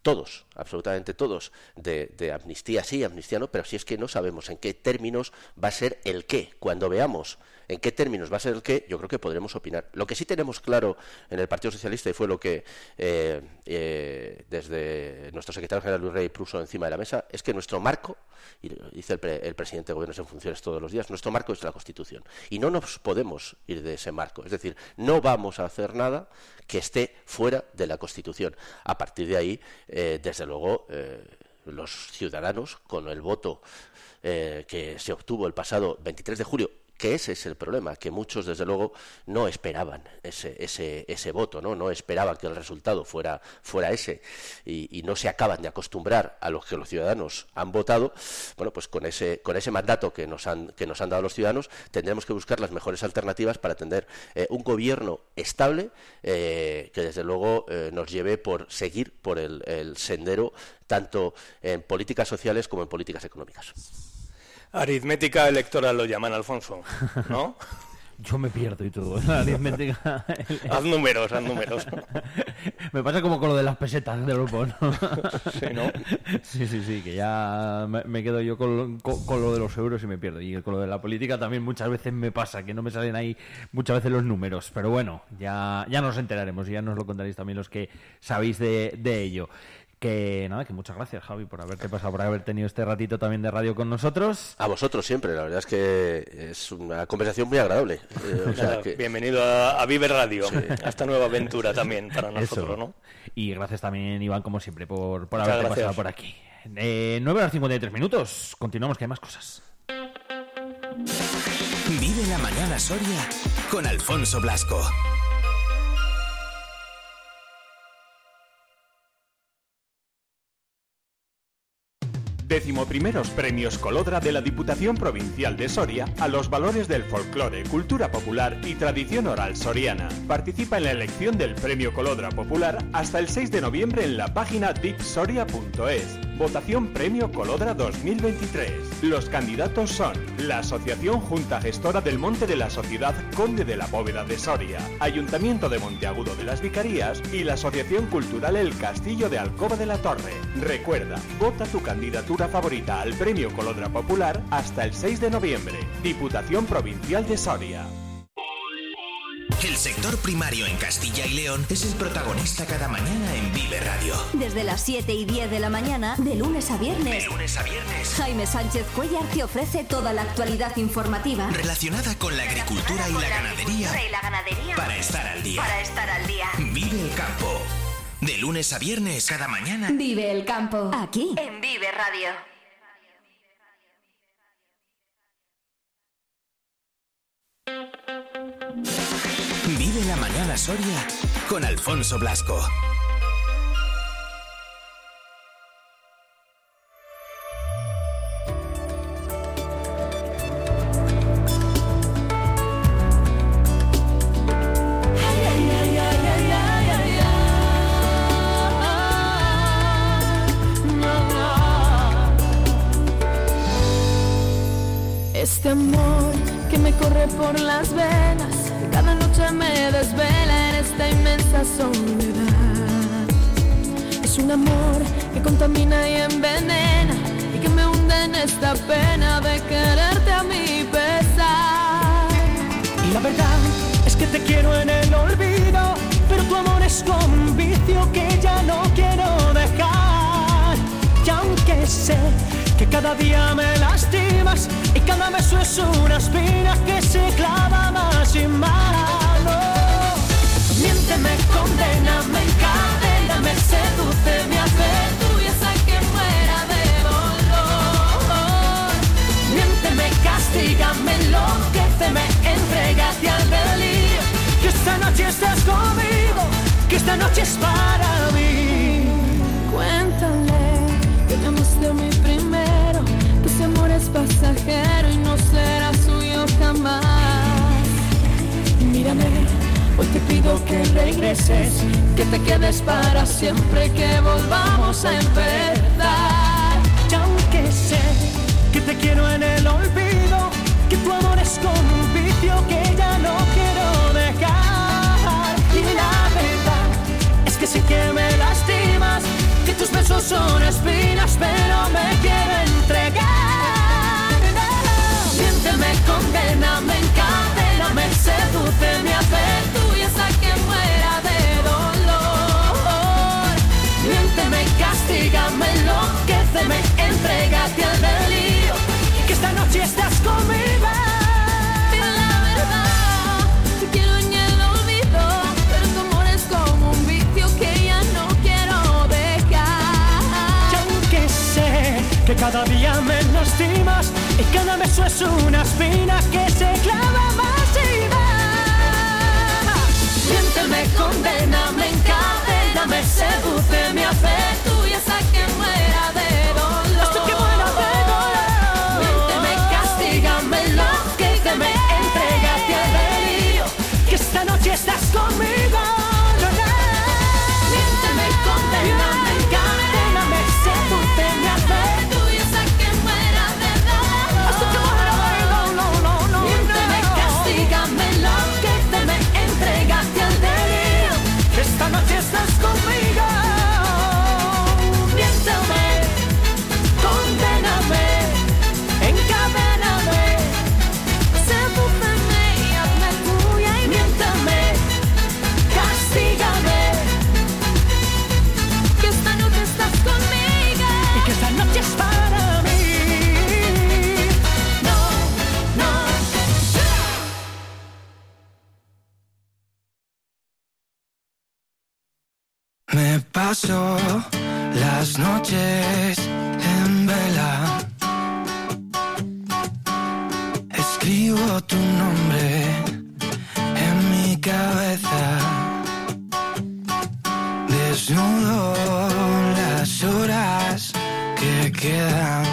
G: todos, absolutamente todos, de, amnistía sí, amnistía no, pero si es que no sabemos en qué términos va a ser el qué. Cuando veamos en qué términos va a ser el qué, yo creo que podremos opinar. Lo que sí tenemos claro en el Partido Socialista, y fue lo que eh, eh, desde nuestro secretario general Luis Rey puso encima de la mesa, es que nuestro marco, y dice el, pre- el presidente de gobiernos en funciones todos los días, nuestro marco es la Constitución. Y no nos podemos ir de ese marco. Es decir, no vamos a hacer nada que esté fuera de la Constitución. A partir de ahí, eh, desde luego, eh, los ciudadanos, con el voto eh, que se obtuvo el pasado 23 de julio, que ese es el problema, que muchos desde luego no esperaban ese, ese, ese voto, ¿no? no esperaban que el resultado fuera, fuera ese y, no se acaban de acostumbrar a lo que los ciudadanos han votado, bueno, pues con ese, con ese mandato que nos, han, que nos han dado los ciudadanos tendremos que buscar las mejores alternativas para tener eh, un gobierno estable eh, que desde luego eh, nos lleve por seguir por el sendero tanto en políticas sociales como en políticas económicas.
D: Aritmética electoral lo llaman, Alfonso, ¿no?
F: Yo me pierdo y todo. La aritmética.
D: haz números, haz números.
F: Me pasa como con lo de las pesetas del grupo, ¿no?
D: Sí, ¿no?
F: Sí, sí, sí, que ya me, quedo yo con con- con lo de los euros y me pierdo. Y con lo de la política también muchas veces me pasa, que no me salen ahí muchas veces los números. Pero bueno, ya, ya nos enteraremos y ya nos lo contaréis también los que sabéis de, de ello. Que nada, que muchas gracias, Javi, por haberte pasado, por haber tenido este ratito también de radio con nosotros.
G: A vosotros siempre, la verdad es que es una conversación muy agradable. Eh, o sea
D: Nada,
G: que-
D: Bienvenido a, a Vive Radio, a esta nueva aventura también para nosotros,
F: Eso.
D: ¿no?
F: Y gracias también, Iván, como siempre, por, por haberte
D: gracias.
F: pasado por aquí. Eh, 9 horas 53 minutos. Continuamos, que hay más cosas.
A: Vive la mañana Soria con Alfonso Blasco.
H: Decimoprimeros Premios Colodra de la Diputación Provincial de Soria a los valores del folclore, cultura popular y tradición oral soriana. Participa en la elección del Premio Colodra Popular hasta el 6 de noviembre en la página dipsoria.es. Votación Premio Colodra 2023. Los candidatos son la Asociación Junta Gestora del Monte de la Sociedad Conde de la Bóveda de Soria, Ayuntamiento de Monteagudo de las Vicarías y la Asociación Cultural El Castillo de Alcoba de la Torre. Recuerda, vota tu candidatura favorita al Premio Colodra Popular hasta el 6 de noviembre. Diputación Provincial de Soria.
A: El sector primario en Castilla y León es el protagonista cada mañana en Vive Radio.
B: Desde las 7 y 10 de la mañana, de lunes a viernes.
A: De lunes a viernes.
B: Jaime Sánchez Cuellar te ofrece toda la actualidad informativa.
A: Relacionada con la agricultura y la ganadería
B: Y la ganadería.
A: para estar al día.
B: Para estar al día.
A: Vive el campo. De lunes a viernes cada mañana.
B: Vive el campo. Aquí. En Vive Radio.
A: Vive la mañana
I: Soria con Alfonso Blasco.
A: Te
J: quedes para siempre, que volvamos a empezar.
A: Y aunque sé que te quiero en el olvido, que tu amor es como un vicio que ya no quiero dejar. Y la verdad es que sí que me lastimas, que tus besos son espinas, pero me quiero entregar.
J: Siénteme, condena, me encadena, me seduce, me hace Que
A: esta noche estás conmigo.
J: La verdad, te quiero en el olvido, pero tu amor es como un vicio que ya no quiero
A: Y
J: dejar.
A: aunque sé que cada día me lastimas y cada beso es una espina que se clava más y más.
J: Siénteme, condena, me encadena, me seduce, me hace
A: noche estás
K: paso las noches en vela. Escribo tu nombre en mi cabeza. Desnudo las horas que quedan.